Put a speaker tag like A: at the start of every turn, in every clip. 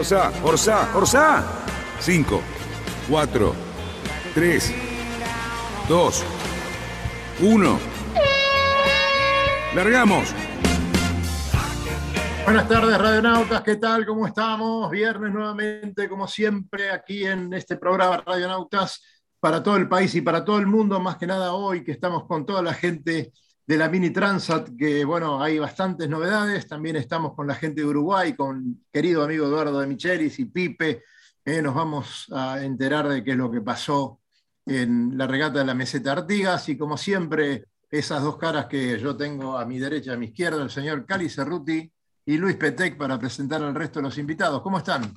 A: Orsá, Orsá, Orsá. 5, 4, 3, 2, 1. Largamos.
B: Buenas tardes, radionautas, ¿qué tal? ¿Cómo estamos? Viernes nuevamente, como siempre, aquí en este programa Radionautas para todo el país y para todo el mundo, más que nada hoy que estamos con toda la gente de la Mini Transat, que bueno, hay bastantes novedades, también estamos con la gente de Uruguay, con querido amigo Eduardo de Michelis y Pipe, eh, nos vamos a enterar de qué es lo que pasó en la regata de la meseta Artigas y como siempre, esas dos caras que yo tengo a mi derecha y a mi izquierda, el señor Cali Cerruti y Luis Petec para presentar al resto de los invitados. ¿Cómo están?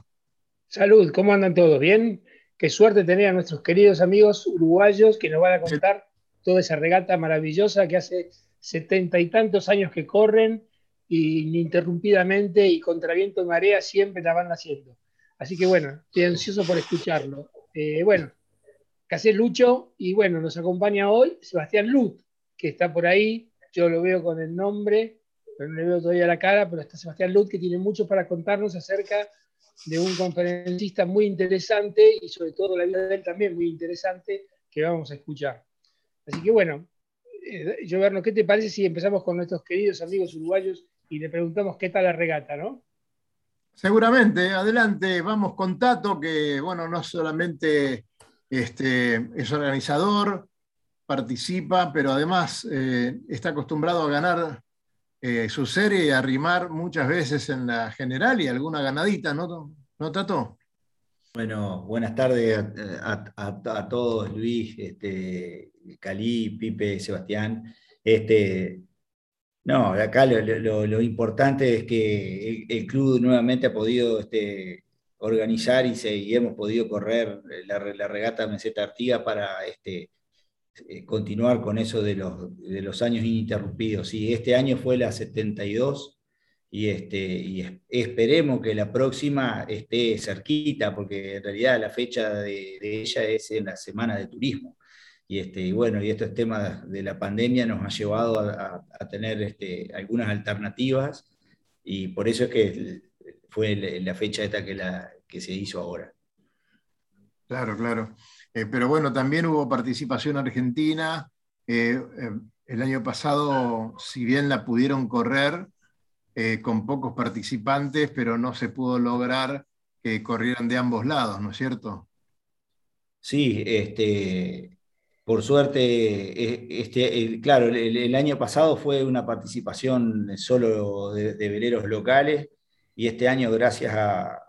C: Salud, ¿cómo andan todos? ¿Bien? Qué suerte tener a nuestros queridos amigos uruguayos que nos van a contar toda esa regata maravillosa que hace setenta y tantos años que corren y ininterrumpidamente y contra viento y marea siempre la van haciendo. Así que bueno, estoy ansioso por escucharlo. Eh, bueno, Casé Lucho y bueno, nos acompaña hoy Sebastián Lut, que está por ahí, yo lo veo con el nombre, pero no le veo todavía la cara, pero está Sebastián Lut que tiene mucho para contarnos acerca de un conferencista muy interesante y sobre todo la vida de él también muy interesante que vamos a escuchar. Así que bueno, eh, Joverno, ¿qué te parece si empezamos con nuestros queridos amigos uruguayos y le preguntamos qué tal la regata, no?
B: Seguramente, adelante, vamos con Tato, que bueno, no solamente este, es organizador, participa, pero además eh, está acostumbrado a ganar eh, su serie y a rimar muchas veces en la general y alguna ganadita, ¿no, ¿No Tato?
D: Bueno, buenas tardes a, a todos, Luis, este, Cali, Pipe, Sebastián. Este, no, acá lo, importante es que el, club nuevamente ha podido este, organizar y, hemos podido correr la, regata Meseta Artiga para este, eh, continuar con eso de los, años ininterrumpidos. Y este año fue la 72 y, este, y esperemos que la próxima esté cerquita, porque en realidad la fecha de ella es en la semana de turismo. Y, este, y bueno, y estos temas de la pandemia nos ha llevado a, tener este, algunas alternativas y por eso es que fue la fecha esta que, la, que se hizo ahora.
B: Claro, claro. Eh, pero bueno, también hubo participación argentina. Eh, eh, el año pasado, si bien la pudieron correr con pocos participantes, pero no se pudo lograr que corrieran de ambos lados, ¿no es cierto?
D: Sí, este, por suerte, eh, este, claro, el, año pasado fue una participación solo de, veleros locales y este año, gracias a,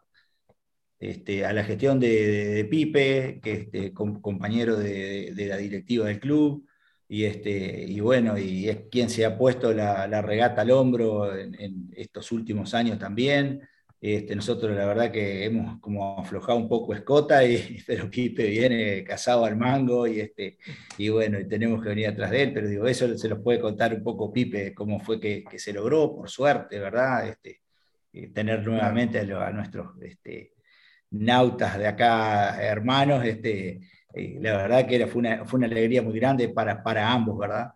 D: este, a la gestión de, Pipe, que es este, compañero de, la directiva del club, y, este, y bueno, y es quien se ha puesto la, regata al hombro en, estos últimos años también. Este, nosotros la verdad que hemos como aflojado un poco escota, y, pero Pipe viene casado al mango y, este, y bueno, tenemos que venir atrás de él, pero digo, eso se los puede contar un poco Pipe, cómo fue que, se logró, por suerte, ¿verdad? Este, eh, tener nuevamente a, nuestros este, nautas de acá, hermanos, este, eh, la verdad que era, fue, una, fue una alegría muy grande para, para ambos, ¿verdad?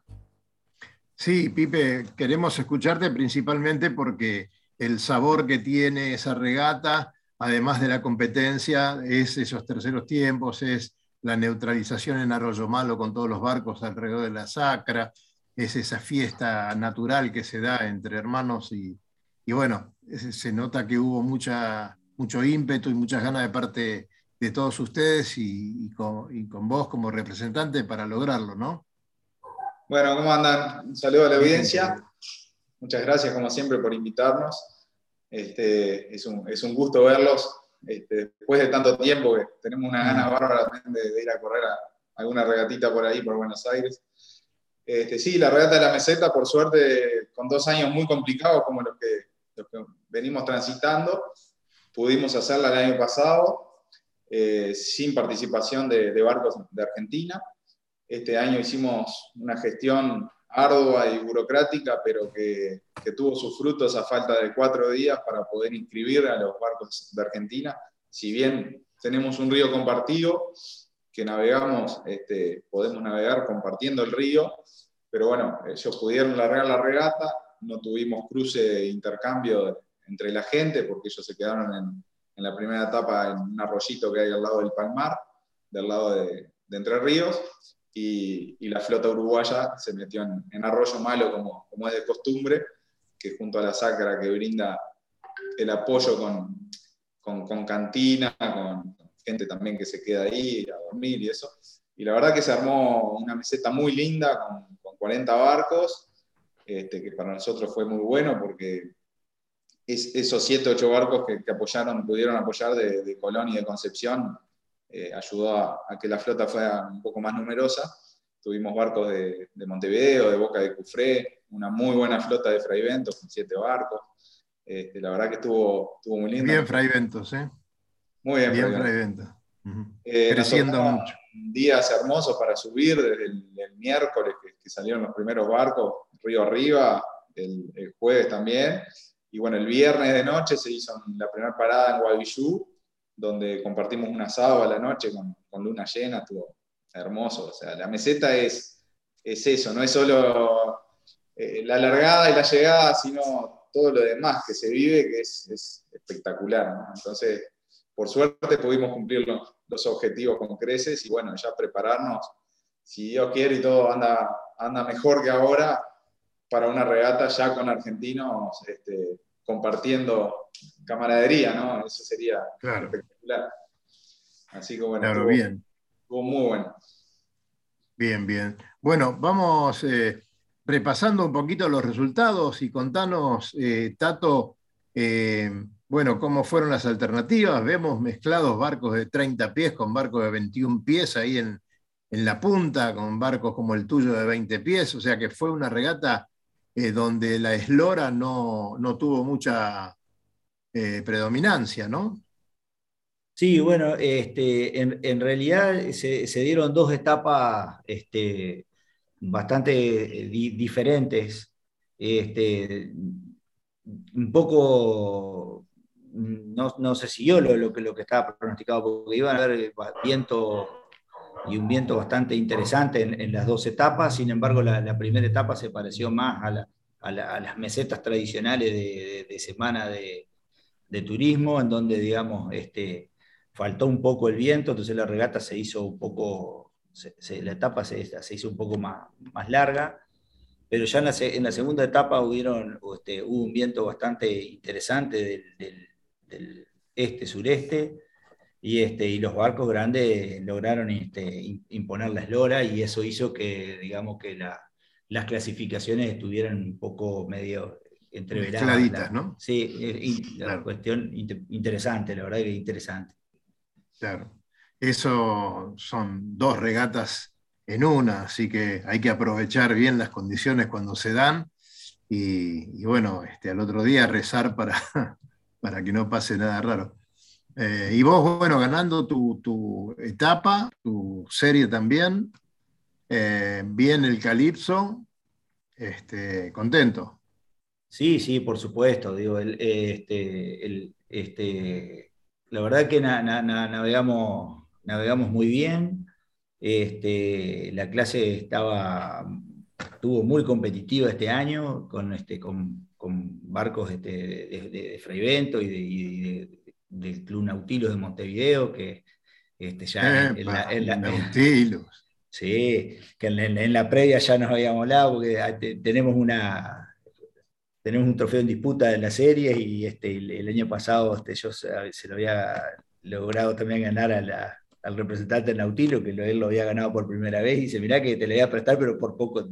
B: Sí, Pipe, queremos escucharte principalmente porque el sabor que tiene esa regata, además de la competencia, es esos terceros tiempos, es la neutralización en Arroyo Malo con todos los barcos alrededor de la sacra, es esa fiesta natural que se da entre hermanos y, bueno, se nota que hubo mucha, mucho ímpetu y muchas ganas de parte de todos ustedes y, con, y, con, vos como representante para lograrlo, ¿no?
E: Bueno, ¿cómo andan? Un saludo a la evidencia. Muchas gracias, como siempre, por invitarnos. Este, es, un, es, un, gusto verlos este, después de tanto tiempo que tenemos una gana bárbara de, ir a correr a alguna regatita por ahí, por Buenos Aires. Este, sí, la regata de la meseta, por suerte, con dos años muy complicados como los que, los que venimos transitando, pudimos hacerla el año pasado eh, sin participación de, barcos de Argentina. Este año hicimos una gestión ardua y burocrática, pero que, que, tuvo sus frutos a falta de cuatro días para poder inscribir a los barcos de Argentina. Si bien tenemos un río compartido, que navegamos, este, podemos navegar compartiendo el río, pero bueno, ellos pudieron largar la regata, no tuvimos cruce de intercambio entre la gente, porque ellos se quedaron en, la primera etapa en un arroyito que hay al lado del Palmar, del lado de, Entre Ríos, y, la flota uruguaya se metió en, Arroyo Malo, como, como, es de costumbre, que junto a la Sacra que brinda el apoyo con, con, con cantina, con gente también que se queda ahí a dormir y eso. Y la verdad que se armó una meseta muy linda con, con 40 barcos, este, que para nosotros fue muy bueno porque es, esos 7, 8 barcos que, apoyaron, pudieron apoyar de, de, Colón y de Concepción, eh, ayudó a, que la flota fuera un poco más numerosa. Tuvimos barcos de, de Montevideo, de Boca de Cufré, una muy buena flota de Fraiventos con 7 barcos. Este, la verdad que estuvo, estuvo muy lindo.
B: Bien Fraiventos, ¿eh?
E: Muy bien,
B: bien Fraiventos. Eh, Creciendo mucho.
E: Días hermosos para subir desde el, miércoles que, salieron los primeros barcos, río arriba, el, jueves también. Y bueno, el viernes de noche se hizo la primera parada en Guadillú, donde compartimos un asado a la noche con, luna llena, estuvo hermoso. O sea, la meseta es, es eso, no es solo eh, la largada y la llegada, sino todo lo demás que se vive, que es, es espectacular. Entonces, por suerte pudimos cumplir los, objetivos con creces y bueno, ya prepararnos, si Dios quiere y todo anda, anda mejor que ahora, para una regata ya con argentinos este, compartiendo camaradería, ¿no? Eso sería espectacular. Así que bueno,
B: claro, bien.
E: estuvo muy bueno.
B: Bien, bien. Bueno, vamos eh, repasando un poquito los resultados y contanos, eh, Tato, eh, bueno, ¿cómo fueron las alternativas? Vemos mezclados barcos de 30 pies con barcos de 21 pies ahí en, la punta, con barcos como el tuyo de 20 pies, o sea que fue una regata eh, donde la eslora no, tuvo mucha eh, predominancia, ¿no?
D: Sí, bueno, este, en, realidad se, dieron dos etapas este, bastante diferentes. Este, un poco no, no se siguió lo, lo, que, lo que estaba pronosticado, porque iban a haber viento y un viento bastante interesante en, las dos etapas, sin embargo la, primera etapa se pareció más a, a, las mesetas tradicionales de, semana de, turismo, en donde, digamos, este, faltó un poco el viento, entonces la regata se hizo un poco, la etapa se, se, hizo un poco más, más larga, pero ya en la, en la segunda etapa hubieron, este, hubo un viento bastante interesante del del este-sureste, y, este, y los barcos grandes lograron este, imponer la eslora y eso hizo que, digamos, que las clasificaciones estuvieran un poco medio entreveradas.
B: ¿no?
D: Sí, la cuestión interesante, la verdad que interesante.
B: Claro, eso son dos regatas en una, así que hay que aprovechar bien las condiciones cuando se dan y, y bueno, este, al otro día rezar para, para que no pase nada raro. Eh, y vos, bueno, ganando tu, etapa, tu serie también, eh, bien el Calipso, este, contento.
D: Sí, sí, por supuesto. Digo, este, este, la verdad que navegamos, navegamos muy bien. Este, la clase estaba, estuvo muy competitiva este año, con, este, con con barcos este, de, de, Freivento y, del Club Nautilus de Montevideo, que este, ya
B: en, la, Nautilus.
D: Sí, que en, la previa ya nos habíamos hablado, porque ah, tenemos una tenemos un trofeo en disputa de la serie y este, el, año pasado este, yo se, lo había logrado también ganar al representante del Nautilus, que él lo había ganado por primera vez, y dice, mirá que te le voy a prestar, pero por poco,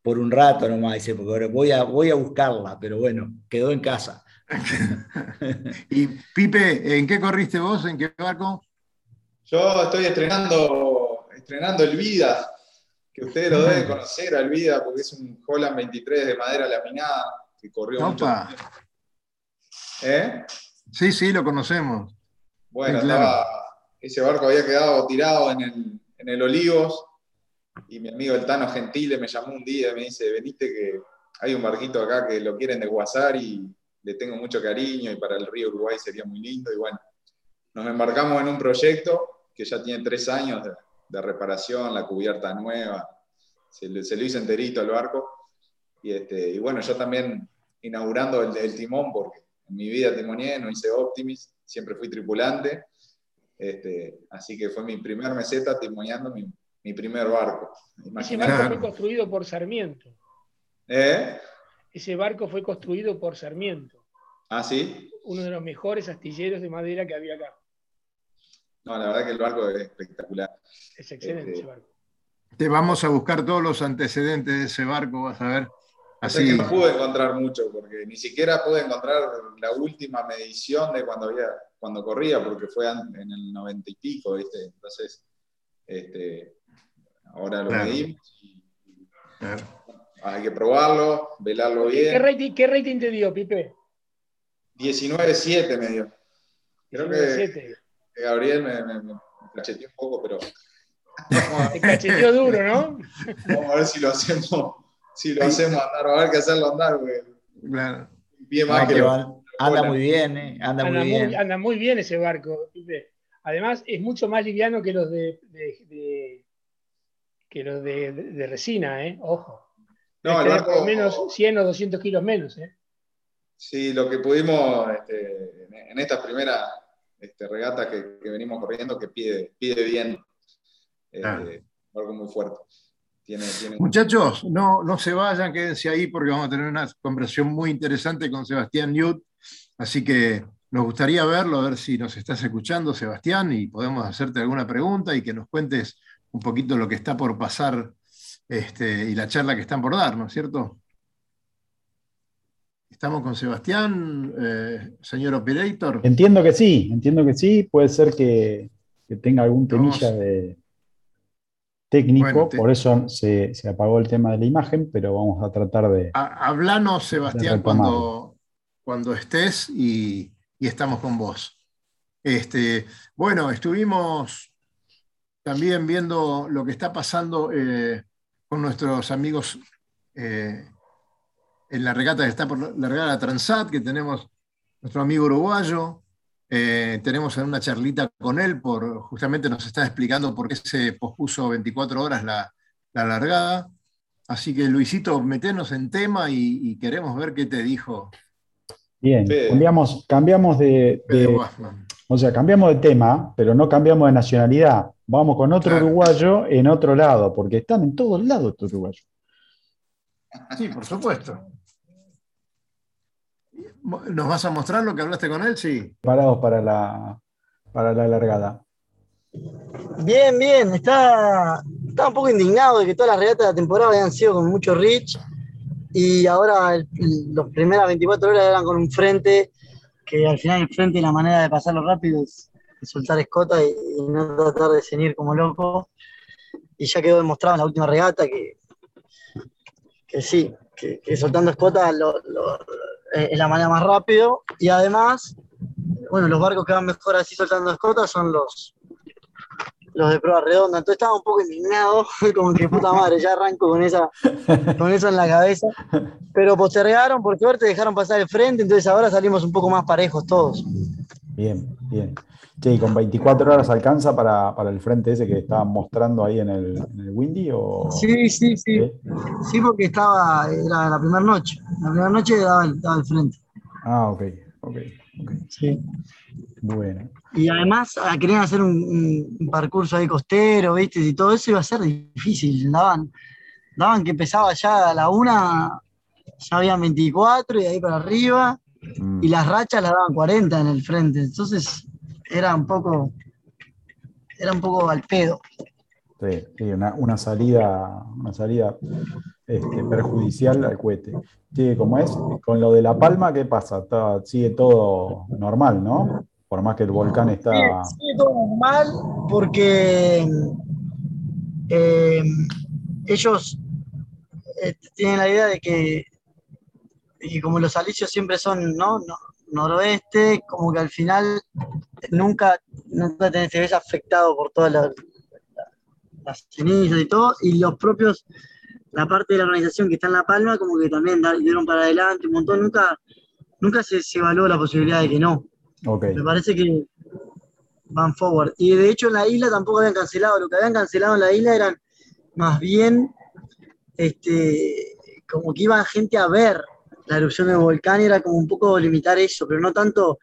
D: por un rato nomás, dice, porque ahora voy a, voy a buscarla, pero bueno, quedó en casa.
B: y Pipe, ¿en qué corriste vos? ¿En qué barco?
E: Yo estoy estrenando, estrenando el Vida, que ustedes lo deben conocer, el Vida, porque es un Holland 23 de madera laminada que corrió mucho
B: ¿Eh? Sí, sí, lo conocemos.
E: Bueno,
B: Sí, claro.
E: estaba- ese barco había quedado tirado en el, en el Olivos y mi amigo el Tano Gentile me llamó un día y me dice, veniste que hay un barquito acá que lo quieren desguazar y le tengo mucho cariño y para el río Uruguay sería muy lindo. Y bueno, nos embarcamos en un proyecto que ya tiene tres años de, de reparación, la cubierta nueva, se, le- se lo hizo enterito al barco. Y, este, y bueno, yo también inaugurando el, el timón, porque en mi vida timoneé, no hice Optimis, siempre fui tripulante. Este, así que fue mi primer meseta timoneando mi, mi primer barco.
C: Ese barco fue construido por Sarmiento.
E: ¿Eh?
C: Ese barco fue construido por Sarmiento,
E: ¿Ah, sí?
C: uno de los mejores astilleros de madera que había acá.
E: No, la verdad que el barco es espectacular.
C: Es excelente
E: Este,
C: ese barco.
B: Te vamos a buscar todos los antecedentes de ese barco, vas a ver.
E: Así que no pude encontrar mucho, porque ni siquiera pude encontrar la última medición de cuando había, cuando corría, porque fue en el noventa y pico, ¿viste? Entonces, este, ahora lo
B: Claro.
E: medimos y
B: Claro.
E: hay que probarlo, velarlo
C: ¿Qué, qué
E: bien.
C: rating, qué rating te dio, Pipe?
E: 19.7 me dio. Creo que
C: 19.7.
E: que Gabriel me, me, me cacheteó un poco, pero
C: Te cacheteó duro, ¿no?
E: vamos a ver si lo hacemos, si lo hacemos andar, va a haber que hacerlo andar, porque
B: Claro.
E: bien más
D: No,
E: que lo-
D: an- anda muy bien, ¿eh? anda,
C: Anda
D: muy
C: muy,
D: bien.
C: anda muy bien ese barco. Además, es mucho más liviano que los de, de- de- que los de, de- de resina, ¿eh? Ojo.
E: No, el barco-
C: lo menos 100 o 200 kilos menos, ¿eh?
E: Sí, lo que pudimos este, en- esta primera este, regata que, que venimos corriendo, que pide, pide bien. Este. Algo muy fuerte. Tiene, tiene
B: Muchachos, no, no se vayan, quédense ahí porque vamos a tener una conversación muy interesante con Sebastián Newt. Así que nos gustaría verlo, a ver si nos estás escuchando, Sebastián, y podemos hacerte alguna pregunta y que nos cuentes un poquito lo que está por pasar este, y la charla que están por dar, ¿no es cierto? Estamos con Sebastián, eh, señor Operator.
F: Entiendo que sí, entiendo que sí. Puede ser que, que tenga algún temilla de técnico,
B: Bueno, te-
F: por eso se, se apagó el tema de la imagen, pero vamos a tratar de.
B: Ha- Hablanos, Sebastián, cuando, cuando estés y, y estamos con vos. Este, bueno, estuvimos también viendo lo que está pasando eh, con nuestros amigos eh, en la regata que está por la regata Transat, que tenemos nuestro amigo uruguayo. Eh, tenemos una charlita con él, por, justamente nos está explicando por qué se pospuso 24 horas la, la largada. Así que Luisito, metenos en tema y, y queremos ver qué te dijo
F: Bien,
E: Fede.
F: cambiamos, cambiamos de, de- o sea, cambiamos de tema, pero no cambiamos de nacionalidad. Vamos con otro
B: Claro.
F: uruguayo en otro lado, porque están en todos lados estos uruguayos.
B: Sí, por supuesto. ¿Nos vas a mostrar lo que hablaste con él? Sí.
F: Preparados para la, para la largada.
G: Bien, bien. Está, estaba un poco indignado de que todas las regatas de la temporada habían sido con mucho reach y ahora el- las primeras 24 horas eran con un frente que al final el frente y la manera de pasarlo rápido es, es soltar escota y, y no tratar de ceñir como loco. Y ya quedó demostrado en la última regata que, que sí, que, que soltando escota lo- lo- eh, es la manera más rápido y además, bueno, los barcos que van mejor así soltando escota son los, los de prueba redonda. Entonces estaba un poco indignado, como que puta madre, ya arranco con, esa, con eso en la cabeza. Pero postergaron, por suerte dejaron pasar el frente, entonces ahora salimos un poco más parejos todos.
F: Bien, bien. Che, ¿y con 24 horas alcanza para, para el frente ese que estaban mostrando ahí en el, en el Windy? O...
G: Sí, sí, sí.
F: ¿Sí?
G: Sí, porque estaba, era la primera noche. La primera noche daba el, daba el frente.
F: Ah, ok, ok.
G: Sí.
F: Bueno.
G: Y además ah, querían hacer un, un, percurso ahí costero, ¿viste? Y todo eso iba a ser difícil. Daban, daban que empezaba ya a la una, ya habían 24 y de ahí para arriba.
F: Mm.
G: y las rachas las daban 40 en el frente. Entonces era un poco, era un poco al pedo.
F: Sí, sí, una, una salida, una salida este, perjudicial al cohete. Sí, como es, con lo de La Palma, ¿qué pasa? Está- sigue todo normal, ¿no? Por más que el volcán está.
G: Sigue, sigue todo normal porque eh, ellos eh, tienen la idea de que, que como los alicios siempre son, ¿no? No, noroeste, como que al final nunca, nunca te, ves afectado por todas las, las cenizas y todo, y los propios, la parte de la organización que está en La Palma, como que también dieron para adelante un montón, nunca, nunca se, se evaluó la posibilidad de que no. Me parece que van forward. Y de hecho en la isla tampoco habían cancelado, lo que habían cancelado en la isla eran más bien este, como que iban gente a ver la erupción del volcán, era como un poco limitar eso, pero no tanto,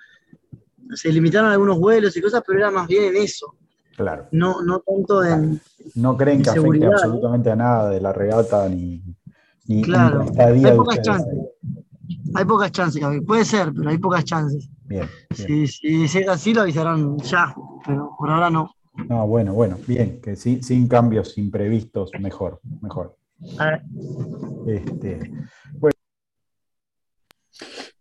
G: se limitaron algunos vuelos y cosas, pero era más bien en eso.
F: Claro.
G: No, no tanto en.
F: No creen que afecte absolutamente a nada de la regata ni. ni
G: claro, hay pocas chances. Hay pocas chances, Puede ser, pero hay pocas chances.
F: Bien.
G: Si, si, es así, lo avisarán ya, pero por ahora no.
F: No, bueno, bueno, bien, que sí, sin cambios imprevistos, mejor, mejor. Este, bueno.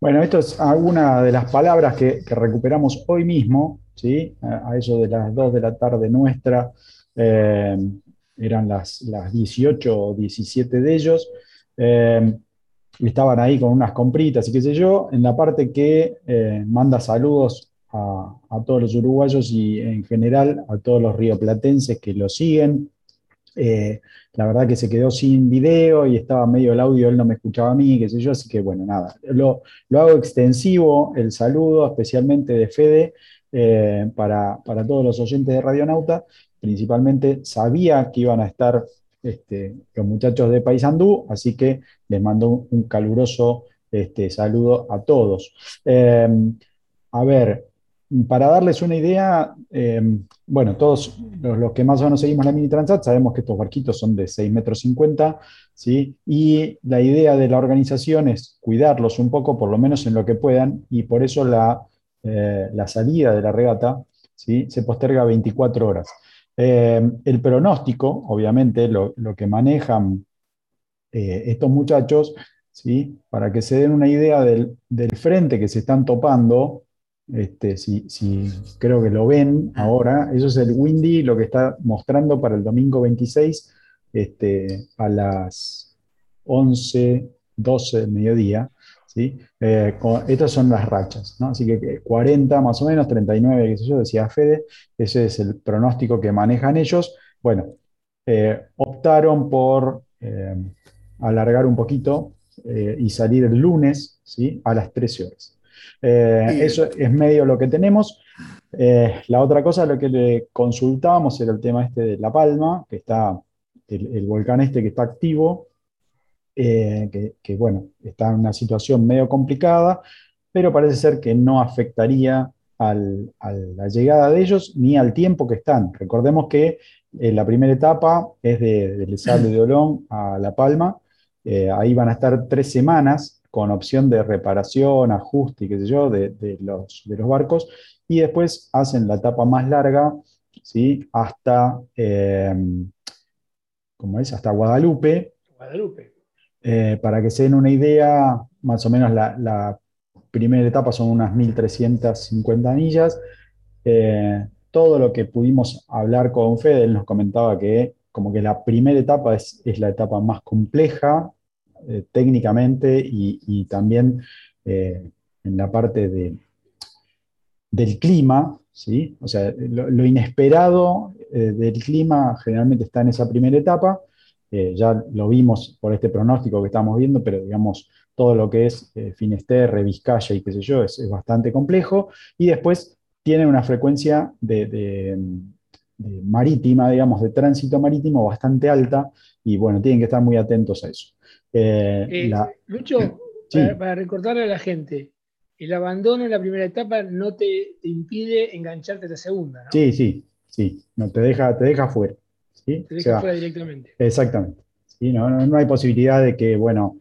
F: Esto es alguna de las palabras que, recuperamos hoy mismo, ¿sí? a, eso de las 2 de la tarde nuestra, eh, eran las, las 18 o 17 de ellos, eh, estaban ahí con unas compritas y qué sé yo, en la parte que eh, manda saludos a, a, todos los uruguayos y en general a todos los rioplatenses que lo siguen, eh, la verdad que se quedó sin video y estaba medio el audio, él no me escuchaba a mí, qué sé yo, así que bueno, nada, lo, hago extensivo el saludo, especialmente de Fede, eh, para, todos los oyentes de Radionauta, principalmente sabía que iban a estar este, los muchachos de Paysandú, así que les mando un, caluroso este, saludo a todos. Eh, a ver, para darles una idea, bueno, todos los, que más o menos seguimos la Mini Transat sabemos que estos barquitos son de 6 metros 50, ¿sí? Y la idea de la organización es cuidarlos un poco, por lo menos en lo que puedan, y por eso la, eh, la salida de la regata ¿sí? se posterga 24 horas. Em, el pronóstico, obviamente, lo, que manejan eh, estos muchachos, ¿sí? para que se den una idea del, del frente que se están topando, este, si, creo que lo ven ahora, eso es el Windy, lo que está mostrando para el domingo 26 este, a las 11, 12 del mediodía. ¿sí? Eh, estas son las rachas, ¿no? así que 40 más o menos, 39, qué sé yo, decía Fede, ese es el pronóstico que manejan ellos. Bueno, eh, optaron por eh, alargar un poquito y salir el lunes ¿sí? a las 13 horas. Eh, eso es medio lo que tenemos. Eh, la otra cosa, lo que le consultábamos era el tema este de La Palma, que está, el, volcán este que está activo, eh, que, bueno, está en una situación medio complicada, pero parece ser que no afectaría a la llegada de ellos ni al tiempo que están. Recordemos que la primera etapa es de, del Sable de Olón a La Palma, ahí van a estar tres semanas con opción de reparación, ajuste y qué sé yo, de, los, de los barcos, y después hacen la etapa más larga, ¿sí? Hasta, eh, ¿cómo es? Hasta Guadalupe.
C: Guadalupe.
F: Eh, para que se den una idea, más o menos la, primera etapa son unas 1.350 millas. Eh, todo lo que pudimos hablar con Fede, él nos comentaba que como que la primera etapa es, es la etapa más compleja, eh, técnicamente y, también eh, en la parte de, del clima, ¿sí? O sea, lo, inesperado eh, del clima generalmente está en esa primera etapa, ya lo vimos por este pronóstico que estamos viendo, pero digamos, todo lo que es Finisterre, Vizcaya y qué sé yo, es, bastante complejo, y después tiene una frecuencia de, marítima, digamos, de tránsito marítimo bastante alta, y bueno, tienen que estar muy atentos a eso.
C: Eh, eh, Lucho, para, recordarle a la gente, el abandono en la primera etapa no te, impide engancharte a la segunda, ¿no?
F: Sí, sí, sí, no, te, deja, te deja fuera.
C: Te deja fuera directamente.
F: Exactamente. No, no, hay posibilidad de que, bueno,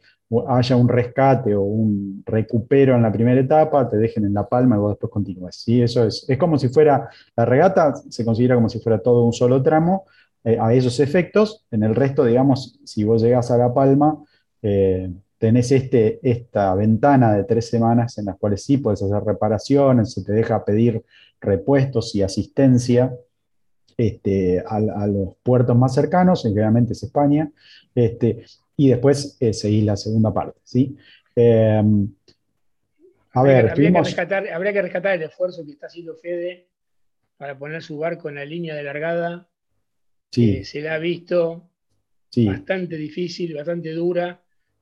F: haya un rescate o un recupero en la primera etapa, te dejen en la palma y vos después continúes. ¿sí? Eso es, es como si fuera, la regata se considera como si fuera todo un solo tramo, eh, a esos efectos. En el resto, digamos, si vos llegas a la palma, eh, tenés este, esta ventana de tres semanas en las cuales sí puedes hacer reparaciones, se te deja pedir repuestos y asistencia este, a, los puertos más cercanos, generalmente es España, este, y después eh, seguís la segunda parte. ¿sí? Em, A ver,
C: habría, que rescatar, habría que rescatar el esfuerzo que está haciendo Fede para poner su barco en la línea de largada.
F: sí,
C: se la ha visto
F: sí,
C: bastante difícil, bastante dura,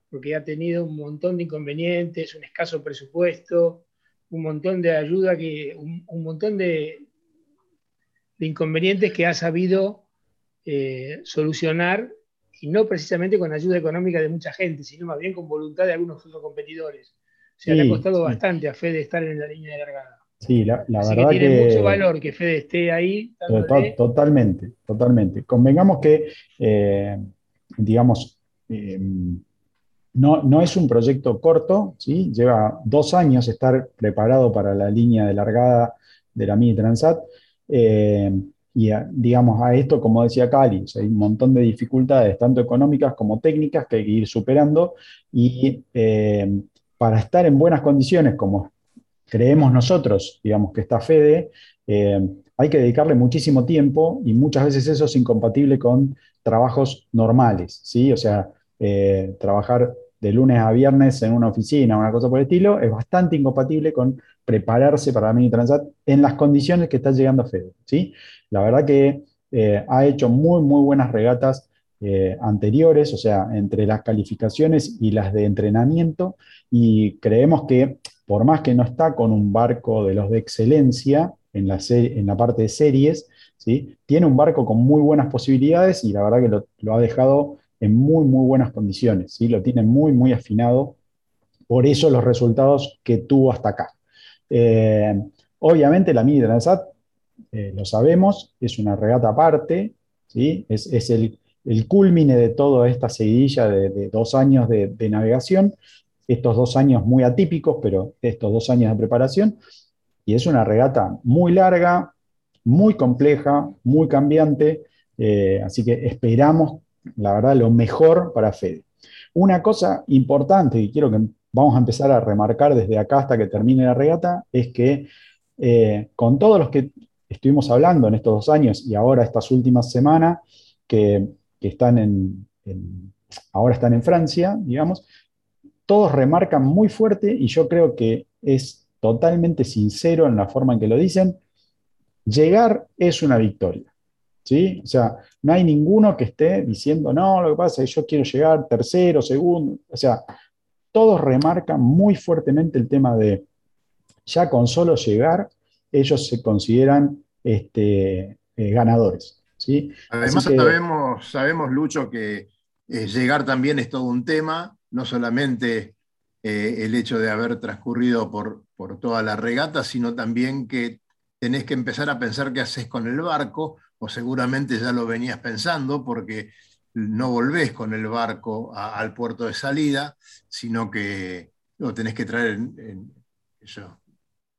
C: porque ha tenido un montón de inconvenientes, un escaso presupuesto, un montón de ayuda, que, un, un montón de, de inconvenientes que ha sabido eh, solucionar, y no precisamente con ayuda económica de mucha gente, sino más bien con voluntad de algunos otros competidores. O sea, le
F: Sí,
C: ha costado
F: sí.
C: bastante a Fede estar en la línea de largada.
F: sí, la, la
C: Así
F: verdad
C: que tiene
F: que...
C: mucho valor que Fede esté ahí. Dándole-
F: Totalmente, totalmente. Convengamos que, eh, digamos, eh, no, no es un proyecto corto, ¿sí? Lleva dos años estar preparado para la línea de largada de la Mini Transat. eh, y digamos, a esto, como decía Cali, hay un montón de dificultades, tanto económicas como técnicas, que hay que ir superando. Y eh, para estar en buenas condiciones, como creemos nosotros, digamos, que está Fede, eh, hay que dedicarle muchísimo tiempo y muchas veces eso es incompatible con trabajos normales, ¿sí? O sea, eh, trabajar de lunes a viernes en una oficina, una cosa por el estilo, es bastante incompatible con prepararse para Mini Transat en las condiciones que está llegando Fede, ¿sí? La verdad que eh, ha hecho muy, muy buenas regatas eh, anteriores, o sea, entre las calificaciones y las de entrenamiento, y creemos que por más que no está con un barco de los de excelencia en la, en la parte de series, ¿sí? tiene un barco con muy buenas posibilidades y la verdad que lo ha dejado en muy, muy buenas condiciones, ¿sí? lo tiene muy, muy afinado, por eso los resultados que tuvo hasta acá. Eh, obviamente la Mini Transat, eh, lo sabemos, es una regata aparte, ¿sí? es, es el, el culmine de toda esta seguidilla de, dos años de, de navegación, estos dos años muy atípicos, pero estos dos años de preparación, y es una regata muy larga, muy compleja, muy cambiante, eh, así que esperamos, la verdad, lo mejor para Fede. Una cosa importante y quiero que vamos a empezar a remarcar desde acá hasta que termine la regata es que eh, con todos los que estuvimos hablando en estos dos años y ahora estas últimas semanas que, que están en, en- ahora están en Francia, digamos, todos remarcan muy fuerte y yo creo que es totalmente sincero en la forma en que lo dicen, llegar es una victoria. ¿Sí? O sea, no hay ninguno que esté diciendo, no, lo que pasa es que yo quiero llegar tercero, segundo. O sea, todos remarcan muy fuertemente el tema de ya con solo llegar, ellos se consideran este, eh, ganadores. ¿sí?
B: Además,
F: que-
B: sabemos, sabemos, Lucho, que eh, llegar también es todo un tema, no solamente eh, el hecho de haber transcurrido por, por toda la regata, sino también que tenés que empezar a pensar qué haces con el barco, o seguramente ya lo venías pensando, porque no volvés con el barco a- al puerto de salida, sino que lo tenés que traer en, en- eso,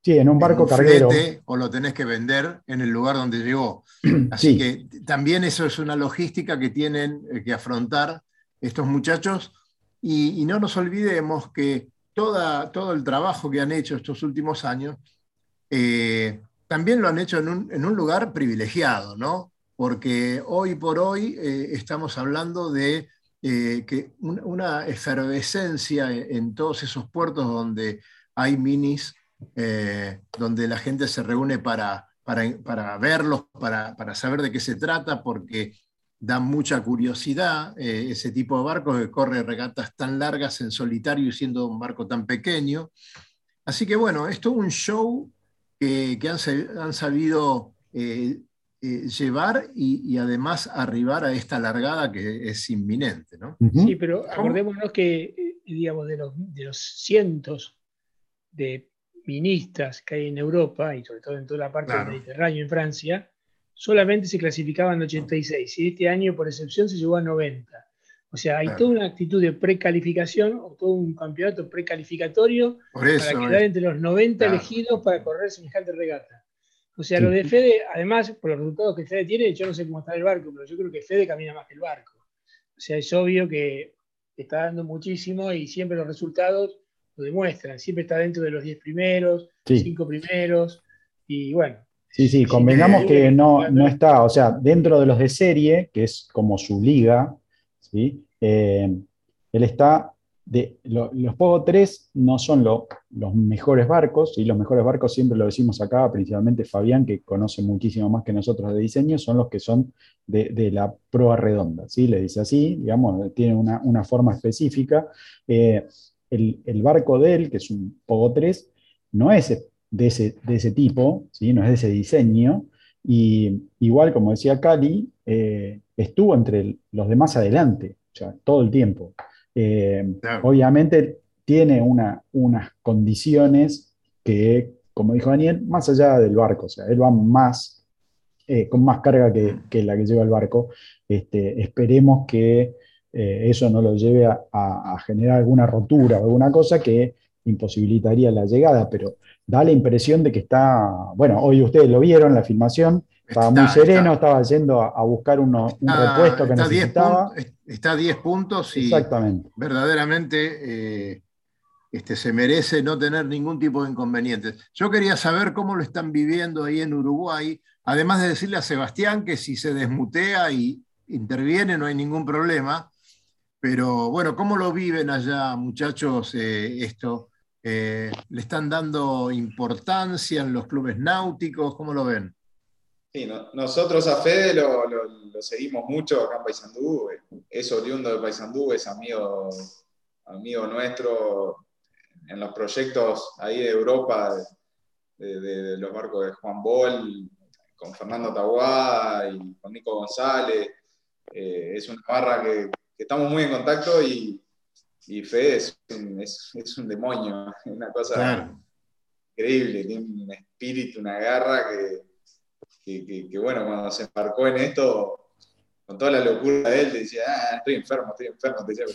F: Sí, en un barco
B: en
F: carguero.
B: flete, o lo tenés que vender en el lugar donde llegó. Así
F: Sí.
B: que también eso es una logística que tienen eh, que afrontar estos muchachos y, y no nos olvidemos que toda, todo el trabajo que han hecho estos últimos años eh, también lo han hecho en un, lugar privilegiado, ¿no? Porque hoy por hoy eh, estamos hablando de eh, que un- una efervescencia en, todos esos puertos donde hay minis, eh, donde la gente se reúne para, verlos, para, saber de qué se trata, porque da mucha curiosidad ese tipo de barcos que corre regatas tan largas en solitario y siendo un barco tan pequeño. Así que bueno, es todo un show que, que han, han sabido eh, eh, llevar y, y además arribar a esta largada que es inminente. ¿no?
C: Sí, pero acordémonos que, eh, digamos, de los, de los cientos de ministas que hay en Europa, y sobre todo en toda la parte
B: Claro.
C: del Mediterráneo, en Francia, solamente se clasificaban 86, y este año, por excepción, se llegó a 90. O sea, hay
B: Claro.
C: toda una actitud de precalificación, o todo un campeonato precalificatorio
B: eso,
C: para quedar
B: eh,
C: entre los 90
B: Claro.
C: elegidos para correr semejante regata. O sea,
F: Sí.
C: lo de Fede, además, por los resultados que Fede tiene, yo no sé cómo está el barco, pero yo creo que Fede camina más que el barco. O sea, es obvio que está dando muchísimo y siempre los resultados lo demuestran. Siempre está dentro de los 10 primeros,
F: Sí.
C: 5 primeros, y bueno.
F: Sí, sí, convengamos que no, no está, o sea, dentro de los de serie, que es como su liga, ¿sí? Eh, él está de, los Pogo 3 no son los mejores barcos, y los mejores barcos siempre lo decimos acá, principalmente Fabián, que conoce muchísimo más que nosotros de diseño, son los que son de, la proa redonda, ¿sí? le dice así, digamos, tiene una, forma específica. Eh, el, barco de él, que es un Pogo 3, no es de ese, de ese tipo, ¿sí? no es de ese diseño, y igual, como decía Cali, eh, estuvo entre los de más adelante, o sea, todo el tiempo. Eh, obviamente tiene una, unas condiciones que, como dijo Daniel, más allá del barco, o sea, él va más, eh, con más carga que, la que lleva el barco. Este, esperemos que eso no lo lleve a, a, generar alguna rotura o alguna cosa que imposibilitaría la llegada, pero da la impresión de que está, bueno, hoy ustedes lo vieron, la filmación, estaba muy sereno, estaba yendo a, buscar un repuesto que necesitaba.
B: está a 10 puntos y
F: Exactamente.
B: verdaderamente eh, este, se merece no tener ningún tipo de inconvenientes. Yo quería saber cómo lo están viviendo ahí en Uruguay, además de decirle a Sebastián que si se desmutea y interviene no hay ningún problema, pero bueno, ¿cómo lo viven allá muchachos eh, esto? Eh, ¿Le están dando importancia en los clubes náuticos? ¿Cómo lo ven?
E: Sí, nosotros a Fede lo, seguimos mucho acá en Paysandú. Es oriundo de Paysandú, es amigo, amigo nuestro en los proyectos ahí de Europa, de, los barcos de Juan Bol, con Fernando Taguada y con Nico González. Eh, es una barra que estamos muy en contacto y, y Fede es un, es, un demonio, una cosa increíble, tiene un espíritu, una garra que, que, bueno, cuando se embarcó en esto, con toda la locura de él, te decía, ah, estoy enfermo, estoy enfermo, te decía,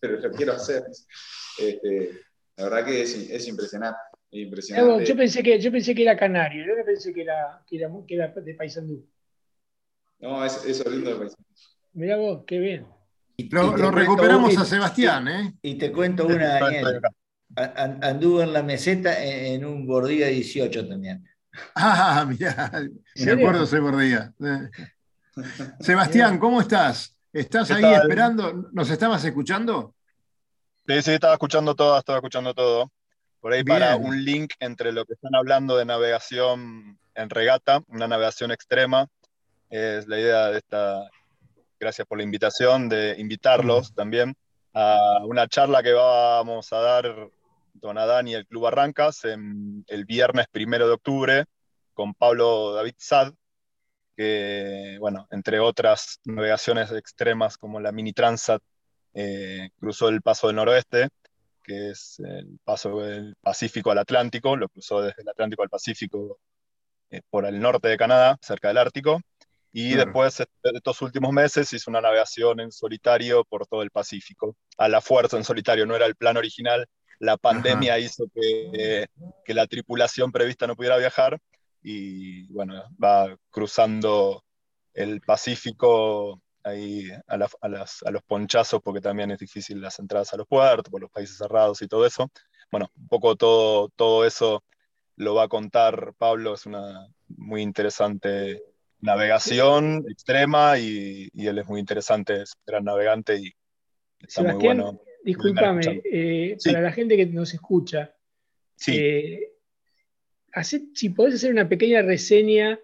E: pero, lo quiero hacer. Este, la verdad que es, es impresionante. impresionante.
C: Yo, pensé que, yo pensé que era canario, yo pensé que era, que era, que era de Paysandú.
E: No, es, es lindo de Paysandú.
C: Mirá vos, qué bien.
B: Lo, recuperamos a Sebastián, ¿eh?
D: Y te cuento una, Daniel. Anduvo en la meseta en un Bordía 18 también.
B: Ah, mirá, me acuerdo ese Bordía. Sebastián, ¿cómo estás? ¿Estás ahí esperando? ¿Nos estabas escuchando?
H: Sí, sí, estaba escuchando todo, estaba escuchando todo. Por ahí para un link entre lo que están hablando de navegación en regata, una navegación extrema, es la idea de esta gracias por la invitación, de invitarlos también a una charla que vamos a dar Don Adán y el Club Arrancas el viernes primero de octubre con Pablo David Sad, que, bueno, entre otras navegaciones extremas como la Mini Transat, eh, cruzó el Paso del Noroeste, que es el paso del Pacífico al Atlántico, lo cruzó desde el Atlántico al Pacífico eh, por el norte de Canadá, cerca del Ártico, y después, de estos últimos meses, hizo una navegación en solitario por todo el Pacífico, a la fuerza en solitario, no era el plan original. La pandemia hizo que, que, la tripulación prevista no pudiera viajar y bueno, va cruzando el Pacífico ahí a, a, las, a, los ponchazos porque también es difícil las entradas a los puertos, por los países cerrados y todo eso. Bueno, un poco todo, todo eso lo va a contar Pablo, es una muy interesante navegación extrema y, él es muy interesante, es un gran navegante y está muy bueno.
C: Discúlpame, eh, para la gente que nos escucha, eh, si podés hacer una pequeña reseña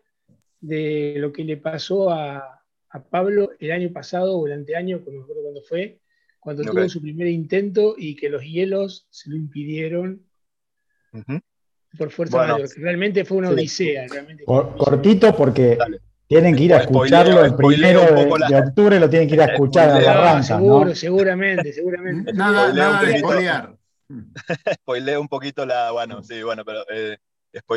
C: de lo que le pasó a, Pablo el año pasado o el anteaño, no me acuerdo cuándo fue, cuando tuvo su primer intento y que los hielos se lo impidieron. Por fuerza mayor, realmente fue una odisea.
F: cortito porque tienen que ir a escucharlo el primero de, octubre, lo tienen que ir a escuchar a la rancha,
C: Seguro, seguramente, seguramente.
B: nada, nada de spoilear.
H: Spoileo un poquito la. Bueno, sí, bueno, pero eh,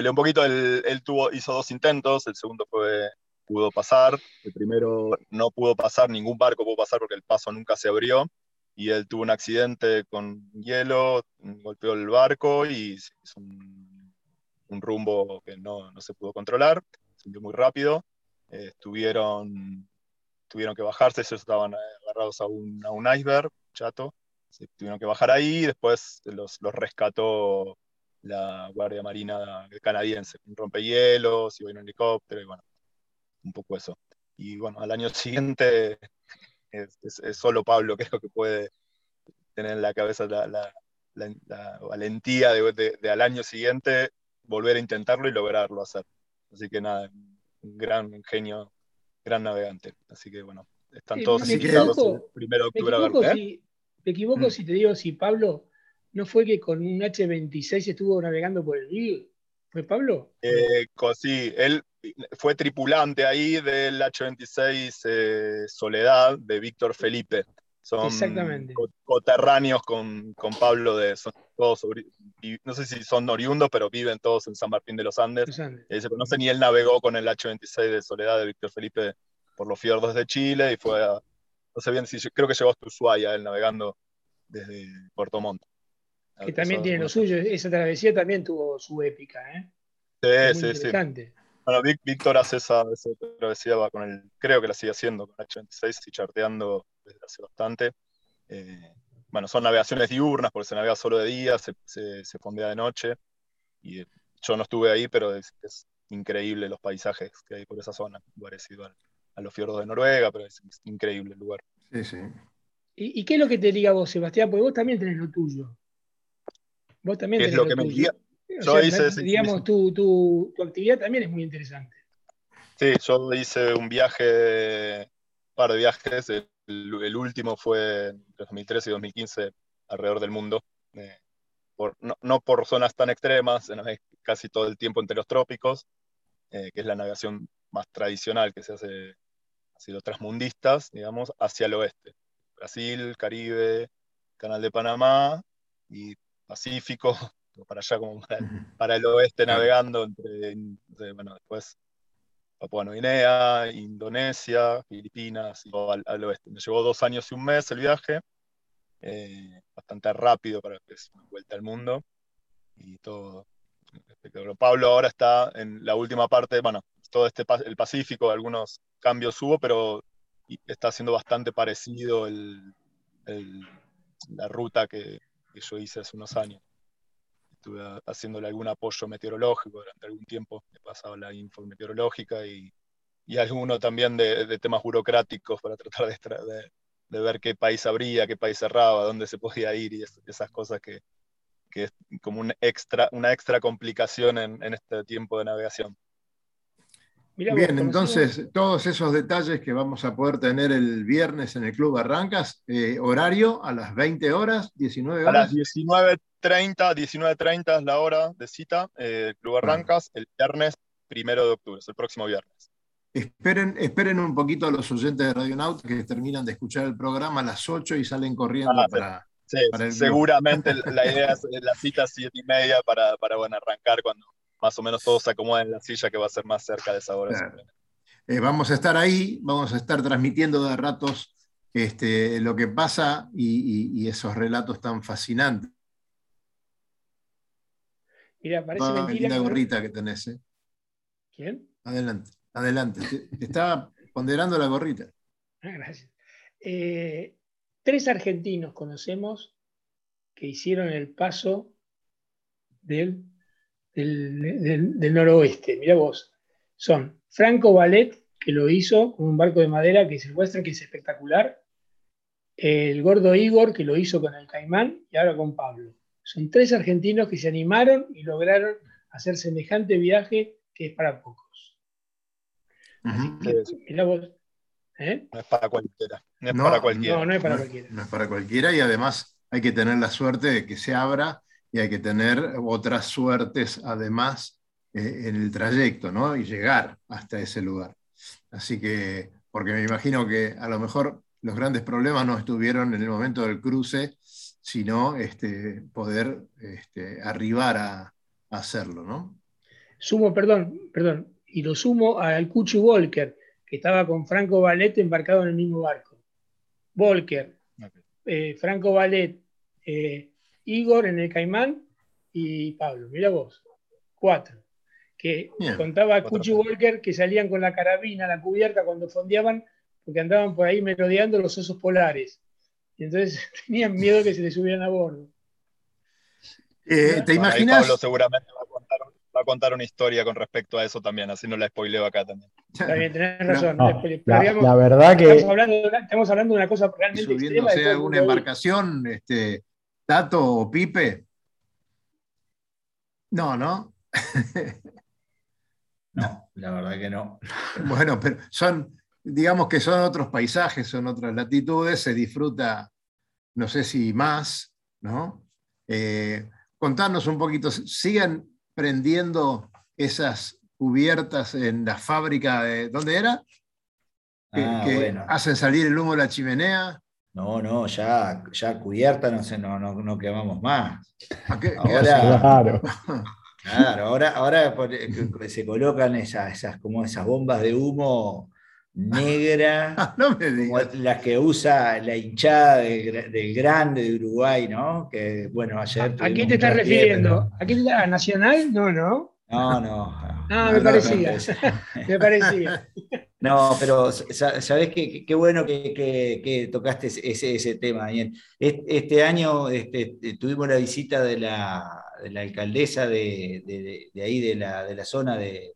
H: un poquito. Él, tuvo, hizo dos intentos, el segundo fue pudo pasar, el primero no pudo pasar, ningún barco pudo pasar porque el paso nunca se abrió y él tuvo un accidente con hielo, golpeó el barco y hizo un, rumbo que no, no, se pudo controlar, se hundió muy rápido estuvieron, tuvieron que bajarse, ellos estaban agarrados a un, a un iceberg, chato, se tuvieron que bajar ahí y después los, los rescató la Guardia Marina canadiense, un rompehielos, iba en un helicóptero y bueno, un poco eso. Y bueno, al año siguiente es, solo Pablo que es lo que puede tener en la cabeza la, valentía de, al año siguiente volver a intentarlo y lograrlo hacer. Así que nada, gran genio, gran navegante. Así que bueno, están
C: Eh,
H: todos
C: me
H: invitados el primero de
C: Me
H: octubre a verlo. ¿eh?
C: si, me equivoco
B: Mm.
C: si te digo si Pablo no fue que con un H26 estuvo navegando por el Beagle. ¿Fue Pablo?
H: Eh, sí, él fue tripulante ahí del H26 eh, Soledad de Víctor Felipe. Son
C: Exactamente.
H: coterráneos con, con Pablo de son todos no sé si son oriundos, pero viven todos en San Martín de los Andes.
C: Los Andes.
H: Y ahí se conocen y él navegó con el H26 de Soledad de Víctor Felipe por los fiordos de Chile y fue a, no sé bien si creo que llegó hasta Ushuaia él navegando desde Puerto Montt.
C: Que también tiene lo suyo. Esa travesía también tuvo su épica, ¿eh?
H: Sí,
C: Muy
H: sí, sí. Bueno, Víctor hace esa, esa travesía, va con el, creo que la sigue haciendo con H26 y charteando desde hace bastante. Eh, bueno, son navegaciones diurnas porque se navega solo de día, se, se, se fondea de noche. Y eh, yo no estuve ahí, pero es, es increíble los paisajes que hay por esa zona, parecido al- a los fiordos de Noruega, pero es, es increíble el lugar.
B: Sí, sí.
C: ¿Y, y qué es lo que te diga vos, Sebastián? Porque vos también tenés lo tuyo. Vos también
H: ¿Qué es
C: tenés
H: lo que me
C: tuyo.
H: Yo
C: sea,
H: hice
C: digamos, tu, tu, tu actividad también es muy interesante.
H: Sí, yo hice un viaje, un par de viajes. El, el último fue en 2013 y 2015 alrededor del mundo. eh, por- no, no por zonas tan extremas, navegué casi todo el tiempo entre los trópicos, eh, que es la navegación más tradicional que se hace así los transmundistas, digamos, hacia el oeste. Brasil, Caribe, Canal de Panamá y Pacífico, para allá como para el,
B: Ujú.
H: para el oeste navegando entre, entre, bueno, después Papua Nueva Guinea, Indonesia, Filipinas, y al, al oeste. Me llevó dos años y un mes el viaje, eh, bastante rápido para que es una vuelta al mundo y todo. Pablo ahora está en la última parte, bueno, todo este el Pacífico, algunos cambios hubo, pero está siendo bastante parecido el- la ruta que, que yo hice hace unos años. Estuve haciéndole algún apoyo meteorológico durante algún tiempo, he pasado la info meteorológica y, y alguno también de, temas burocráticos para tratar de, ver qué país abría, qué país cerraba, dónde se podía ir y es- esas cosas que, que es como un extra, una extra complicación en este tiempo de navegación.
C: Mirá
B: Bien, entonces todos esos detalles que vamos a poder tener el viernes en el Club Arrancas, eh, horario a las 20 horas, 19
H: A las
B: horas.
H: 19.30, 19.30 es la hora de cita, eh, el Club Arrancas, el viernes primero de octubre, es el próximo viernes.
B: Esperen, esperen un poquito a los oyentes de Radionauta que terminan de escuchar el programa a las 8 y salen corriendo
H: Ah, sí.
B: para.
H: Sí,
B: Para el club.
H: seguramente la idea es la cita siete y media para, para bueno, arrancar cuando más o menos todos se acomoden en la silla que va a ser más cerca de esa hora.
B: Claro. Eh, vamos a estar ahí, vamos a estar transmitiendo de ratos este, lo que pasa y, y- y esos relatos tan fascinantes.
C: Mirá, parece
B: Toda
C: mentira.
B: linda gorrita que tenés. eh.
C: ¿Quién?
B: Adelante, adelante. Te, te estaba ponderando la gorrita.
C: Ah, gracias. Eh, tres argentinos conocemos que hicieron el paso del, del, del- del noroeste. Mirá vos. Son Franco Ballet, que lo hizo con un barco de madera que es el western, que es espectacular. El gordo Igor, que lo hizo con el Caimán, y ahora con Pablo. Son tres argentinos que se animaron y lograron hacer semejante viaje que es para pocos. Mirá vos. ¿Eh?
H: no es para cualquiera. No es
B: No,
H: para cualquiera.
C: No, no es para
B: no,
C: cualquiera.
B: no es para cualquiera y además hay que tener la suerte de que se abra y hay que tener otras suertes además eh, en el trayecto, ¿no? Y llegar hasta ese lugar. Así que, porque me imagino que a lo mejor los grandes problemas no estuvieron en el momento del cruce, sino este, poder este, arribar a, a hacerlo, ¿no?
C: Sumo, perdón, perdón, y lo sumo al Cuchi Walker, que estaba con Franco Ballet embarcado en el mismo barco. Walker,
H: Ok.
C: eh, Franco Ballet, eh, Igor en el Caimán y Pablo. Mira vos, cuatro. Que
B: Bien.
C: contaba
H: Cuatro
C: Cuchi
H: personas.
C: Walker que salían con la carabina, la cubierta cuando fondeaban, porque andaban por ahí merodeando los osos polares. Y entonces tenían miedo que se les subieran a bordo.
B: Eh, ¿Te
H: Bueno, ahí
B: imaginas?
H: Pablo seguramente va a contar, va a contar una historia con respecto a eso también, así no la spoileo acá también.
C: Está bien, tenés razón.
F: No, la, verdad que
C: estamos, hablando de una, estamos hablando de una cosa realmente
B: subiéndose a alguna embarcación, este, Tato o Pipe. No, ¿no?
D: No, la verdad que no.
B: Bueno, pero son, digamos que son otros paisajes, son otras latitudes, se disfruta, no sé si más, ¿no? Eh, contanos un poquito, ¿siguen prendiendo esas cubiertas en la fábrica de, ¿dónde era? Que,
D: Ah,
B: que
D: bueno.
B: hacen salir el humo de la chimenea.
D: No, no, ya, ya cubierta no, sé, no, no, no quemamos más.
B: ¿A qué- qué
D: Ahora-
F: claro.
D: Claro, ahora, ahora eh, se colocan esas, esas, como esas bombas de humo negras,
B: Ah, no me
D: como las que usa la hinchada del, gra- del grande de Uruguay, ¿no? Que bueno, ayer.
C: ¿A qué
D: tuvimos
C: te estás refiriendo? ¿A qué te ¿A Nacional? No, no.
D: No, no.
C: Ah,
D: no,
C: me
D: no,
C: parecía.
D: no,
C: Me parecía.
D: No, pero sa- sabés qué, qué bueno que, que- que tocaste ese, ese tema, Daniel. Est- Este año este, tuvimos la visita de la, de la alcaldesa de, de- de ahí, de la, de la zona de,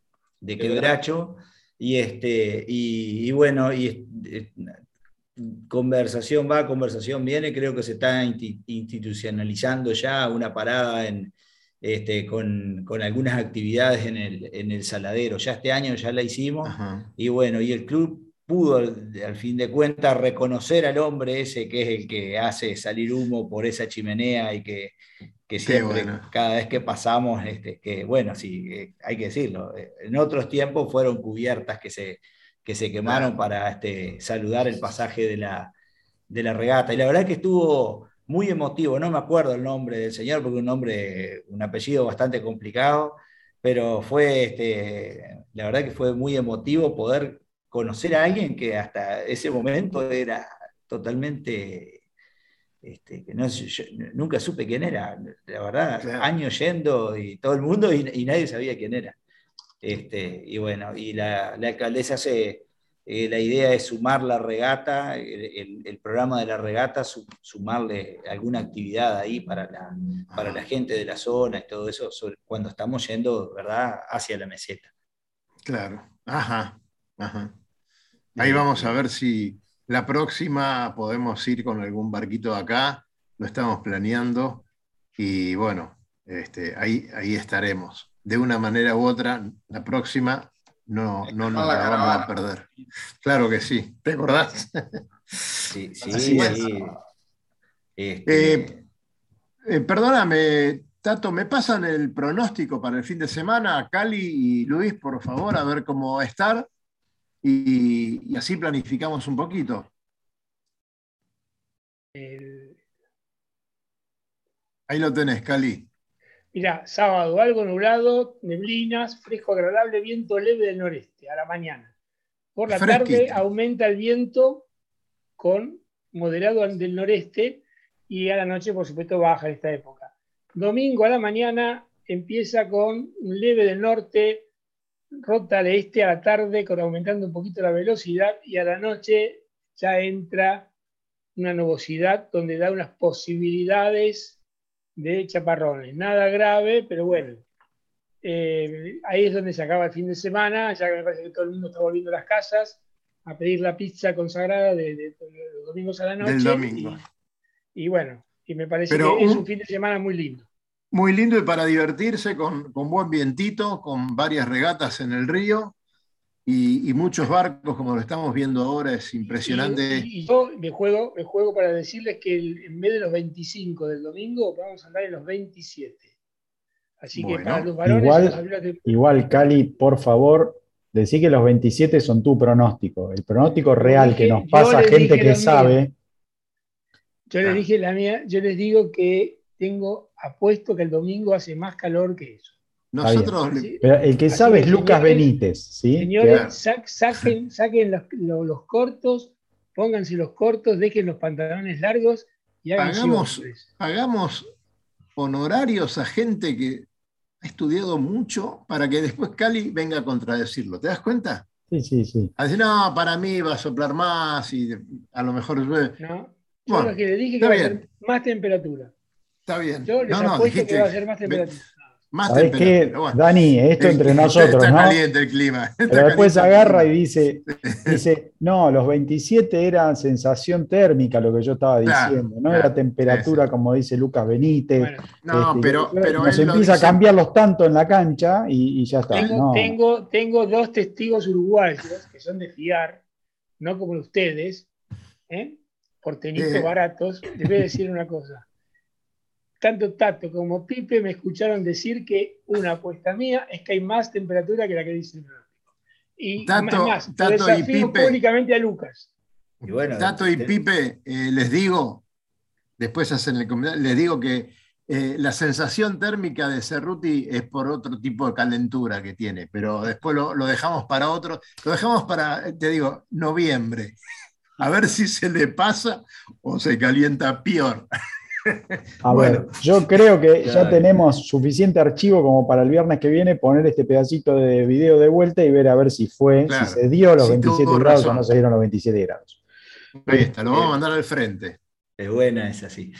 D: Quebracho, y, este, y, y bueno, y conversación va, conversación viene, creo que se está institucionalizando ya una parada en, este, con, con algunas actividades en el, en el saladero. Ya este año ya la hicimos.
B: Ajá.
D: Y bueno, y el club pudo al, fin de cuentas reconocer al hombre ese que es el que hace salir humo por esa chimenea y que, que siempre,
B: bueno.
D: cada vez que pasamos, este, que bueno, sí, eh, hay que decirlo, eh, en otros tiempos fueron cubiertas que se, que se quemaron para este, saludar el pasaje de la, de la regata. Y la verdad que estuvo muy emotivo, no me acuerdo el nombre del señor, porque un nombre, un apellido bastante complicado, pero fue, este, la verdad que fue muy emotivo poder conocer a alguien que hasta ese momento era totalmente, este, que no, sé, yo nunca supe quién era, la verdad,
B: Claro.
D: años yendo y todo el mundo y, y nadie sabía quién era. Este, y bueno, y la, la alcaldesa se, eh, la idea es sumar la regata, el, el- el programa de la regata, su- sumarle alguna actividad ahí para la, para la gente de la zona y todo eso, sobre- cuando estamos yendo, ¿verdad?, hacia la meseta.
B: Claro. Ajá. Ajá. Ahí vamos a ver si la próxima podemos ir con algún barquito de acá. Lo estamos planeando. Y bueno, este, ahí, ahí estaremos. De una manera u otra, la próxima no, no nos
E: la
B: la vamos a perder. Claro que sí. ¿Te acordás?
D: Sí, sí,
B: Así es.
D: sí. Este,
B: Eh, Eh, perdóname, Tato, ¿me pasan el pronóstico para el fin de semana? Cali y Luis, por favor, a ver cómo va a estar. Y, y así planificamos un poquito.
C: El-
B: Ahí lo tenés, Cali.
C: Mirá, sábado, algo nublado, neblinas, fresco agradable, viento leve del noreste a la mañana. Por la tarde aumenta el viento con moderado del noreste y a la noche, por supuesto, baja en esta época. Domingo a la mañana empieza con un leve del norte, rota al este a la tarde, con aumentando un poquito la velocidad y a la noche ya entra una nubosidad donde da unas posibilidades de chaparrones. Nada grave, pero bueno. Eh, ahí es donde se acaba el fin de semana, ya que me parece que todo el mundo está volviendo a las casas a pedir la pizza consagrada de, de- de los domingos a la noche.
B: Del domingo.
C: Y, y bueno, y me parece
B: Pero
C: que es
B: un-
C: un fin de semana muy lindo.
B: Muy lindo y para divertirse con, con buen vientito, con varias regatas en el río y, y muchos barcos, como lo estamos viendo ahora, es impresionante.
C: Y, y yo me juego, me juego para decirles que el- en vez de los 25 del domingo, vamos a andar en los 27. Así que para los varones
F: Igual- Igual, Cali, por favor, decí que los 27 son tu pronóstico. El pronóstico real que nos pasa gente que sabe.
C: Yo les
B: Ah.
C: dije la mía, yo les digo que tengo apuesto que el domingo hace más calor que eso.
B: Nosotros,
C: Así-
F: Pero el que
C: Así
F: sabe
C: que,
F: es Lucas
C: señores,
F: Benítez, ¿sí?
C: Señores, sa- saquen, saquen los, lo- los cortos, pónganse los cortos, dejen los pantalones largos y hagan
B: Hagamos- hagamos honorarios a gente que ha estudiado mucho para que después Cali venga a contradecirlo. ¿Te das cuenta?
F: Sí, sí, sí.
B: A decir, no, para mí va a soplar más y a lo mejor llueve.
C: ¿no? Yo
B: Bueno,
C: lo que les dije que va a ser más temperatura.
B: Está bien.
C: Yo les
B: No, no, dijiste,
C: que va a ser más
B: ve-
C: temperatura.
B: Más
F: ¿Sabés qué.
B: Bueno,
F: Dani? Esto
B: eh,
F: entre nosotros,
B: está
F: ¿no?
B: caliente el clima. está
F: Pero después agarra y dice, dice, no, los 27 eran sensación térmica, lo que yo estaba
B: Claro,
F: diciendo, no
B: claro,
F: era temperatura, como dice Lucas Benítez.
C: Bueno,
B: No,
F: Este,
B: pero, pero
F: nos empieza
B: dice-
F: a cambiarlos tanto en la cancha y, y ya está.
C: tengo,
F: no.
C: tengo, tengo dos testigos uruguayos que son de fiar, no como ustedes, ¿eh? porteñitos
B: Eh.
C: baratos. Les voy a decir una cosa. Tanto Tato como Pipe me escucharon decir que una apuesta mía es que hay más temperatura que la que dice el pronóstico. Y
B: Tato-
C: más,
B: Tato y Pipe.
C: públicamente a Lucas.
D: Y bueno,
B: Tato y
D: te-
B: Pipe, eh, les digo, después hacen el comentario, les digo que eh, la sensación térmica de Cerruti es por otro tipo de calentura que tiene, pero después lo, lo dejamos para otro, lo dejamos para, te digo, noviembre. A ver si se le pasa o se calienta peor.
F: A
B: Bueno.
F: ver, yo creo que ya tenemos suficiente archivo como para el viernes que viene poner este pedacito de video de vuelta y ver a ver si fue,
B: Claro.
F: si se dio los
B: Sí,
F: 27
B: tuvo
F: grados
B: razón.
F: o no se dieron los 27 grados.
B: Ahí está, lo vamos a mandar al frente.
D: es buena, es así.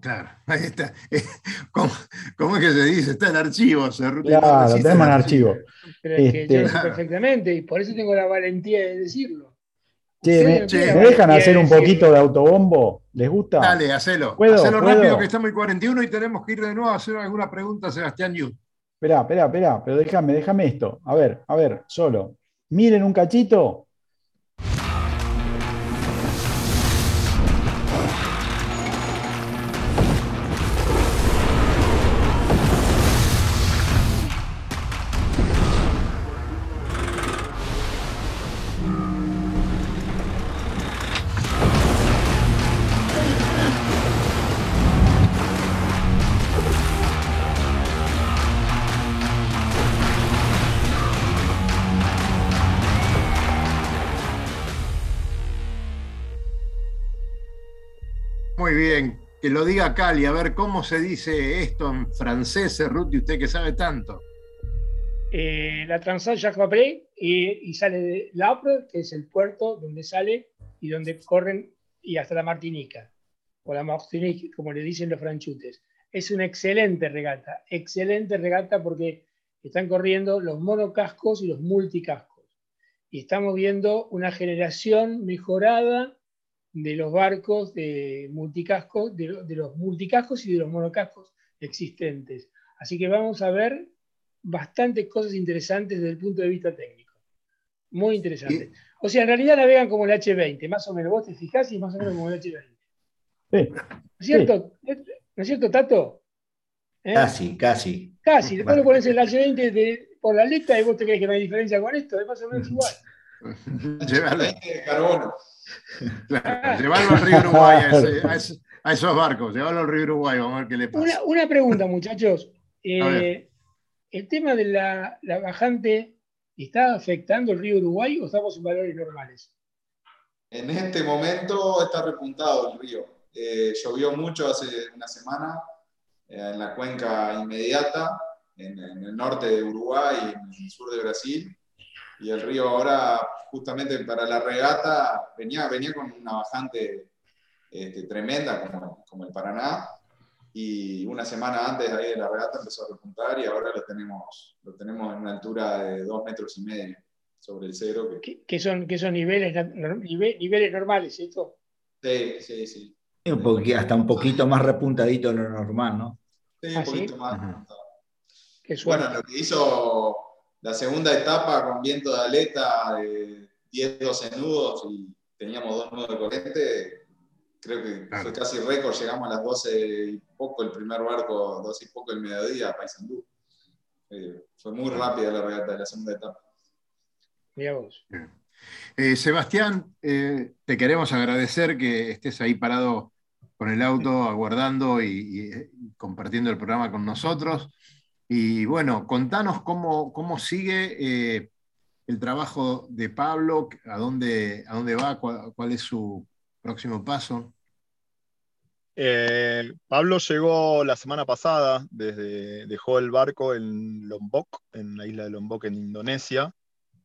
B: Claro, ahí está. ¿Cómo, cómo es que se dice? Está en archivo, Cerruti.
F: Claro, tenemos en archivo.
C: Pero es que
F: Este-
C: yo
B: Claro.
C: perfectamente y por eso tengo la valentía de decirlo.
F: Che, ¿me, dejan hacer un poquito de autobombo? ¿Les gusta?
B: Dale, hacelo.
F: ¿Puedo?
B: hacelo
F: ¿Puedo?
B: rápido que estamos en 41 y tenemos que ir de nuevo a hacer alguna pregunta a Sebastián Yu.
F: Esperá, esperá, esperá, pero déjame, déjame esto. A ver, a ver, solo. Miren un cachito.
B: Muy bien, que lo diga Cali, a ver cómo se dice esto en francés, Cerruti, usted que sabe tanto.
C: Eh, la Transat Jacques Vabre y, y sale de Lapre, que es el puerto donde sale y donde corren y hasta la Martinica, o la Martinique, como le dicen los franchutes. Es una excelente regata, excelente regata porque están corriendo los monocascos y los multicascos. Y estamos viendo una generación mejorada de los barcos de multicascos, de, lo- de los multicascos y de los monocascos existentes. Así que vamos a ver bastantes cosas interesantes desde el punto de vista técnico. Muy interesantes. O sea, en realidad navegan como el H20, más o menos. Vos te fijás y es más o menos como el H20.
F: Sí.
C: ¿No es cierto, ¿No es cierto Tato? ¿Eh?
D: Casi, casi.
C: Casi. Después
D: Vale.
C: lo pones el H20 de- por la letra y vos te crees que no hay diferencia con esto. Es más o menos igual.
B: Llévalo,
E: 20 de carbono.
B: claro, llévalo al río Uruguay, a, ese- a ese- a esos barcos, llévalo al río Uruguay, vamos a ver qué le pasa.
C: Una, una pregunta, muchachos. Eh. ¿El tema de la, la bajante está afectando el río Uruguay o estamos en valores normales?
E: En este momento está repuntado el río. Eh, llovió mucho hace una semana eh, en la cuenca inmediata, en, en el norte de Uruguay y en el sur de Brasil. Y el río ahora, justamente para la regata, venía, venía con una bajante este, tremenda como, como el Paraná. Y una semana antes de ahí de la regata empezó a repuntar y ahora lo tenemos, lo tenemos en una altura de dos metros y medio sobre el cero. Que,
C: ¿Qué, qué son, qué son niveles, nive- niveles normales? ¿Esto?
E: sí, sí, sí.
D: Un poqui- hasta un poquito más repuntadito de lo normal, ¿no?
E: Sí,
C: ¿Ah,
E: un poquito
C: sí?
E: más.
C: Qué.
E: Bueno, lo que hizo la segunda etapa con viento de aleta de 10, 12 nudos y teníamos dos nudos de corriente, creo que
B: Claro.
E: fue casi récord. Llegamos a las 12 y poco, el primer barco, 12 y poco el mediodía a Paysandú. Eh, fue muy rápida la regata de la segunda etapa.
C: Vos.
B: Eh, Sebastián, eh, te queremos agradecer que estés ahí parado con el auto, aguardando y compartiendo el programa con nosotros. Y bueno, contanos cómo, cómo sigue eh, el trabajo de Pablo, a dónde, a dónde va, cuál, es su próximo paso.
H: Eh, Pablo llegó la semana pasada, desde, dejó el barco en Lombok, en la isla de Lombok en Indonesia,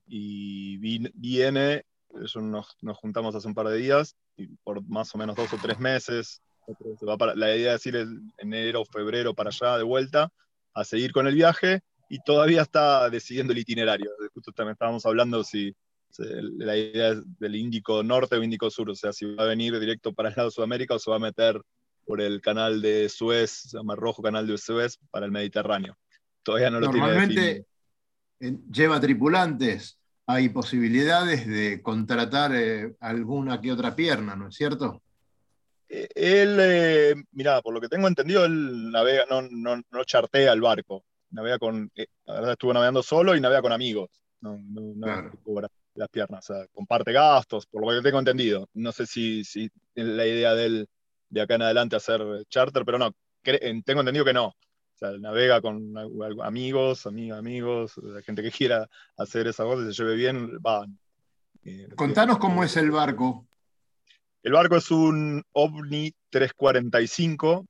H: y viene, eso nos, nos juntamos hace un par de días, por más o menos dos o tres meses, para- la idea es ir el enero o febrero para allá de vuelta, a seguir con el viaje y todavía está decidiendo el itinerario. Justo también estábamos hablando si, la idea del Índico Norte o Índico Sur, o sea, si va a venir directo para el lado de Sudamérica o se va a meter por el canal de Suez, se llama Rojo Canal de Suez, para el Mediterráneo. Todavía no lo
B: Normalmente tiene lleva tripulantes, hay posibilidades de contratar eh, alguna que otra pierna, ¿no es cierto?
H: Eh, él, eh, mira, por lo que tengo entendido, él navega, no, no, no chartea el barco. Navega con, la verdad estuvo navegando solo y navega con amigos. No, no, las piernas, o sea, comparte gastos, por lo que tengo entendido. No sé si, si la idea de él de acá en adelante hacer charter, pero no, tengo entendido que no. O sea, navega con amigos, amigos, amigos, gente que quiera hacer esa cosa, se lleve bien, van.
B: Eh, Contanos cómo es el barco.
H: El barco es un OVNI 345,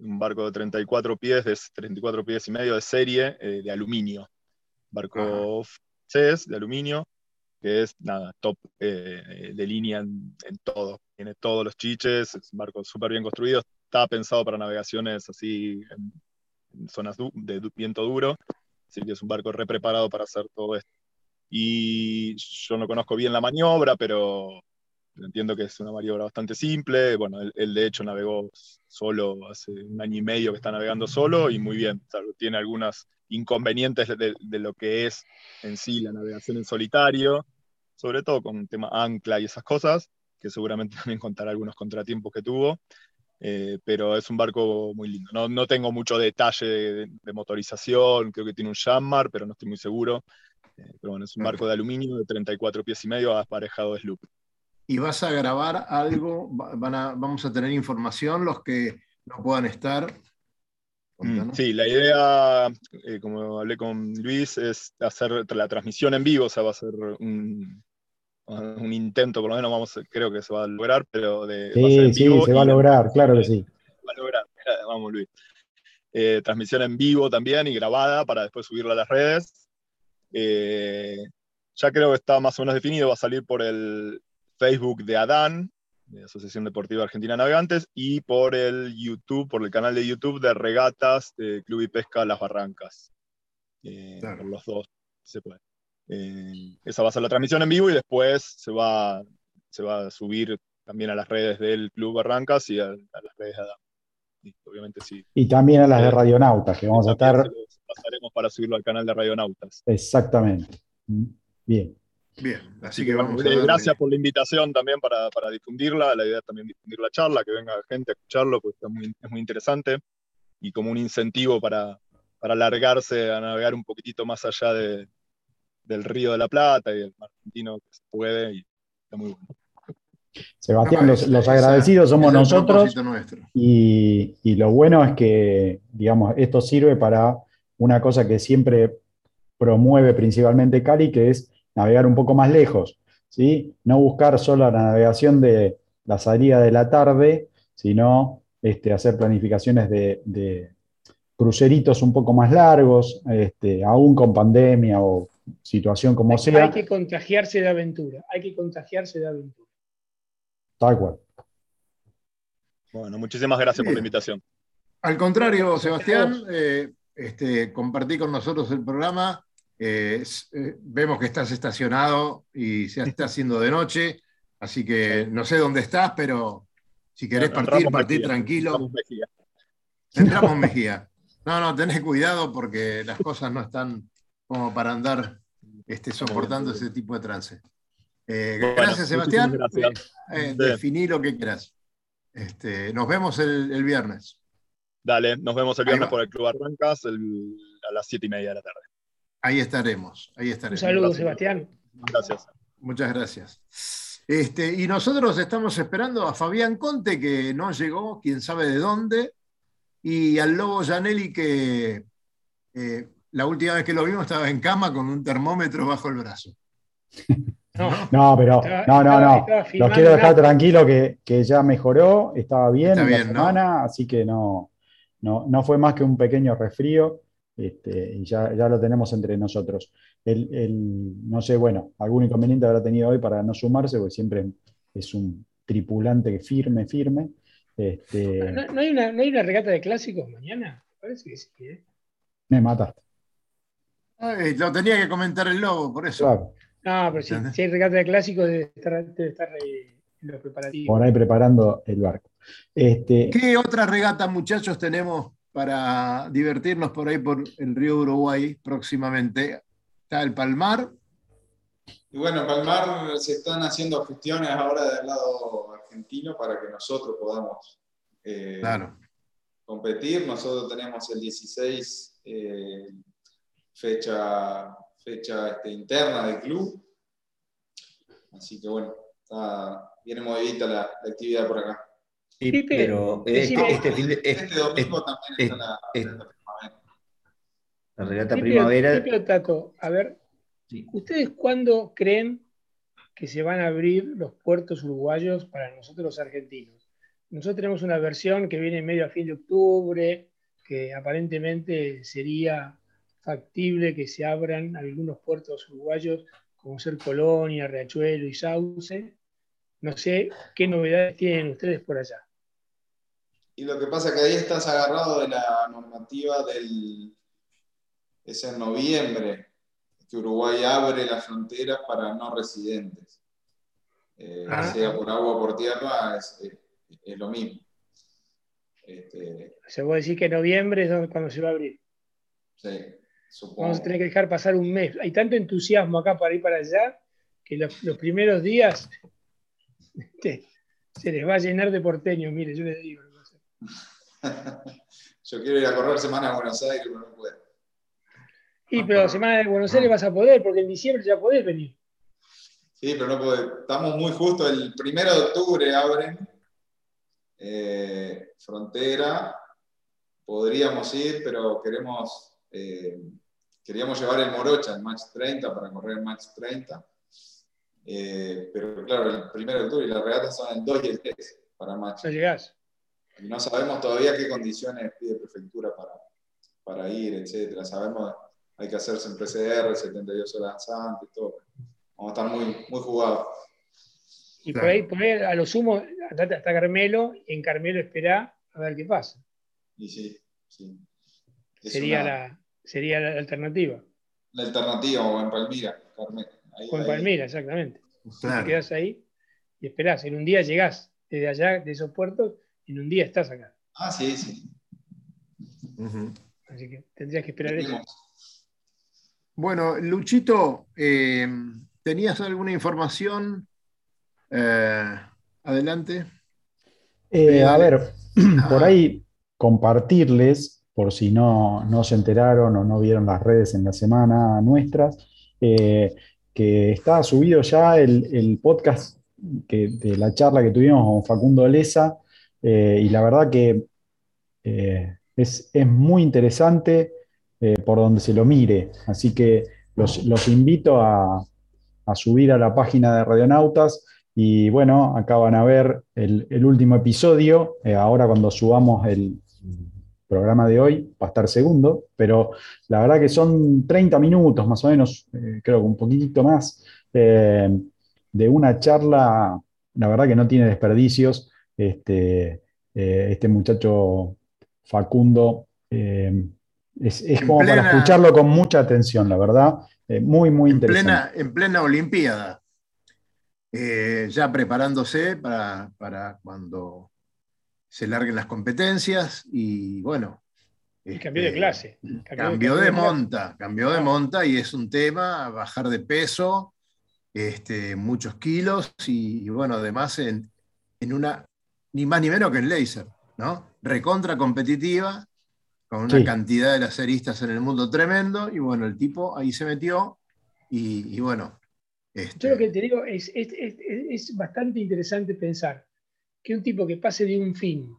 H: un barco de 34 pies, de 34 pies y medio de serie, eh, de aluminio. Barco francés de aluminio, que es nada, top eh, de línea en, todo. Tiene todos los chiches, es un barco súper bien construido, está pensado para navegaciones así en, zonas de viento duro, así que es un barco re preparado para hacer todo esto. Y yo no conozco bien la maniobra, pero entiendo que es una maniobra bastante simple. Bueno, él, de hecho navegó solo hace un año y medio que está navegando solo y muy bien. tiene algunos inconvenientes de, lo que es en sí la navegación en solitario, sobre todo con el tema ancla y esas cosas, que seguramente también contará algunos contratiempos que tuvo. Eh, pero es un barco muy lindo. No, no tengo mucho detalle de, motorización, creo que tiene un Jammar, pero no estoy muy seguro. Eh, pero bueno, es un barco de aluminio de 34 pies y medio aparejado de sloop
B: y vas a grabar algo, van a, vamos a tener información los que no puedan estar.
H: Mm, sí, la idea, eh, como hablé con Luis, es hacer la transmisión en vivo, o sea, va a ser un, un intento, por lo menos vamos, creo que se va a lograr, pero de...
F: Sí, sí, se va a lograr, claro que sí. Se va a lograr,
H: vamos Luis. Eh, transmisión en vivo también y grabada para después subirla a las redes. Eh, ya creo que está más o menos definido, va a salir por el Facebook de Adán, de Asociación Deportiva Argentina Navegantes, y por el YouTube, por el canal de YouTube de Regatas de Club y Pesca Las Barrancas. Eh, por los dos, se puede. Eh, esa va a ser la transmisión en vivo y después se va, se va a subir también a las redes del Club Barrancas y a, las redes de Adán.
F: Y, obviamente sí. Y también a las de eh, Radionautas, que vamos a estar.
H: Pasaremos para subirlo al canal de Radionautas.
F: Exactamente. Bien.
B: Bien, así que vamos
H: a Gracias por la invitación también para, difundirla. La idea es también difundir la charla, que venga gente a escucharlo, porque es muy interesante y como un incentivo para, para alargarse a navegar un poquitito más allá del Río de la Plata y del mar argentino que se puede y está muy bueno.
F: Sebastián, los, agradecidos somos nosotros y, y, lo bueno es que, digamos, esto sirve para una cosa que siempre promueve principalmente Cali, que es navegar un poco más lejos, ¿sí? No buscar solo la navegación de la salida de la tarde, sino este, hacer planificaciones de, cruceritos un poco más largos, este, aún con pandemia o situación como sea.
C: Hay que contagiarse de aventura, hay que contagiarse de aventura.
F: Tal cual.
H: Bueno, muchísimas gracias por la invitación.
B: Al contrario, Sebastián, eh, este, compartí con nosotros el programa eh, eh, vemos que estás estacionado y se está haciendo de noche, así que no sé dónde estás, pero si querés partir, partir tranquilo. Entramos en Mejía. No, no, tenés cuidado porque las cosas no están como para andar este, soportando ese tipo de trance. Eh, gracias, Sebastián. definí lo que quieras. Este, nos vemos el, viernes.
H: Dale, nos vemos el viernes por el Club Arrancas a las siete y media de la tarde.
B: Ahí estaremos, ahí estaremos.
C: Un saludo, Sebastián.
H: Gracias.
B: Muchas gracias. Este, y nosotros estamos esperando a Fabián Conte, que no llegó, quién sabe de dónde, y al Lobo Janelli, que eh, la última vez que lo vimos estaba en cama con un termómetro bajo el brazo.
F: No, pero no, no, no. Los quiero dejar tranquilo que, ya mejoró, estaba bien en la semana, así que no, no, no fue más que un pequeño resfrío. Este, y ya, ya, lo tenemos entre nosotros. El, no sé, bueno, algún inconveniente habrá tenido hoy para no sumarse, porque siempre es un tripulante firme, firme. Este...
C: ¿No, hay una, ¿No, hay una, regata de clásicos mañana? Parece que sí. ¿eh?
F: Me mataste.
B: Ay, lo tenía que comentar el lobo, por eso.
F: Claro.
C: No, pero si, si hay regata de clásicos, debe estar, debe estar eh, en los preparativos.
F: Por ahí preparando el barco. Este,
B: ¿Qué otra regata, muchachos, tenemos para divertirnos por ahí por el río Uruguay próximamente? Está el Palmar.
E: Y bueno, en Palmar se están haciendo gestiones ahora del lado argentino para que nosotros podamos eh,
B: Claro.
E: competir. Nosotros tenemos el 16 eh, fecha, fecha este, interna del club. Así que bueno, está- viene movidita la, la actividad por acá.
D: Sí, pero este, este fin de-
E: Este,
D: este-
E: domingo también
D: es-
E: está la, la primavera.
D: la regata primavera.
C: O Tato, a ver,
D: sí.
C: ¿ustedes cuándo creen que se van a abrir los puertos uruguayos para nosotros los argentinos? Nosotros tenemos una versión que viene medio a fin de octubre, que aparentemente sería factible que se abran algunos puertos uruguayos, como ser Colonia, Riachuelo y Sauce. No sé qué novedades tienen ustedes por allá.
E: Y lo que pasa es que ahí estás agarrado de la normativa del. Es en noviembre que Uruguay abre las fronteras para no residentes. Eh,
C: Ah.
E: Sea por agua o por tierra, es, es- es lo mismo. Este,
C: O sea, vos decís que noviembre es cuando se va a abrir.
E: sí, supongo.
C: Vamos a tener que dejar pasar un mes. Hay tanto entusiasmo acá para ir para allá que los, los primeros días se les va a llenar de porteños. Mire, yo les digo.
E: Yo quiero ir a correr semana a Buenos Aires, pero no puedo.
C: Y pero la semana de Buenos Aires vas a poder, porque en diciembre ya podés venir.
E: Sí, pero no puedo. Estamos muy justo. El primero de octubre abren eh, frontera. Podríamos ir, pero queremos eh, queríamos llevar el Morocha, el Match 30, para correr el Match 30. Eh, pero claro, el primero de octubre y las regatas son el 2 y el 3 para Match.
C: No llegás.
E: Y no sabemos todavía qué condiciones pide prefectura para, para ir, etcétera. Sabemos hay que hacerse en PCR, 72 horas antes, todo. Vamos a estar muy, muy jugados.
C: Y
B: Claro.
C: por, ahí, por ahí, a lo sumo, andate hasta Carmelo, y en Carmelo esperá a ver qué pasa.
E: Y sí, sí. Es
C: Sería
E: una-
C: la, sería la alternativa.
E: la alternativa, o en Palmira. Ahí-
C: O en
E: ahí.
C: Palmira, exactamente. Te
B: Claro.
C: quedás ahí y esperás. En un día llegás desde allá, de esos puertos, en un día estás acá.
E: Ah, sí, sí.
C: Así que tendrías que esperar eso.
B: Bueno, Luchito, eh, ¿tenías alguna información? Eh, adelante.
F: Eh, a ver, por ahí compartirles, por si no, no se enteraron o no vieron las redes en la semana nuestras, eh, que está subido ya el, el podcast que- de la charla que tuvimos con Facundo Leza, eh, y la verdad que eh, es, es muy interesante eh, por donde se lo mire, así que los, los invito a, a subir a la página de Radionautas. Y bueno, acá van a ver el, el último episodio. Ahora cuando subamos el programa de hoy va a estar segundo, pero la verdad que son 30 minutos más o menos, creo que un poquitito más, de una charla, la verdad que no tiene desperdicios. Este, eh, este muchacho Facundo eh, es, es como para escucharlo con mucha atención, la verdad. Eh, muy, muy
B: En
F: interesante.
B: plena, en plena Olimpiada. Eh, ya preparándose para, para cuando se larguen las competencias y bueno.
C: Y cambió de
B: este,
C: clase.
B: Cambió de monta, cambió de monta y es un tema, bajar de peso, este, muchos kilos y, y bueno, además en, en una, ni más ni menos que en laser, ¿no? Recontra competitiva, con una
F: Sí.
B: cantidad de laseristas en el mundo tremendo y bueno, el tipo ahí se metió y, y bueno. este,
C: Yo lo que te digo es, es, es- es bastante interesante pensar que un tipo que pase de un fin,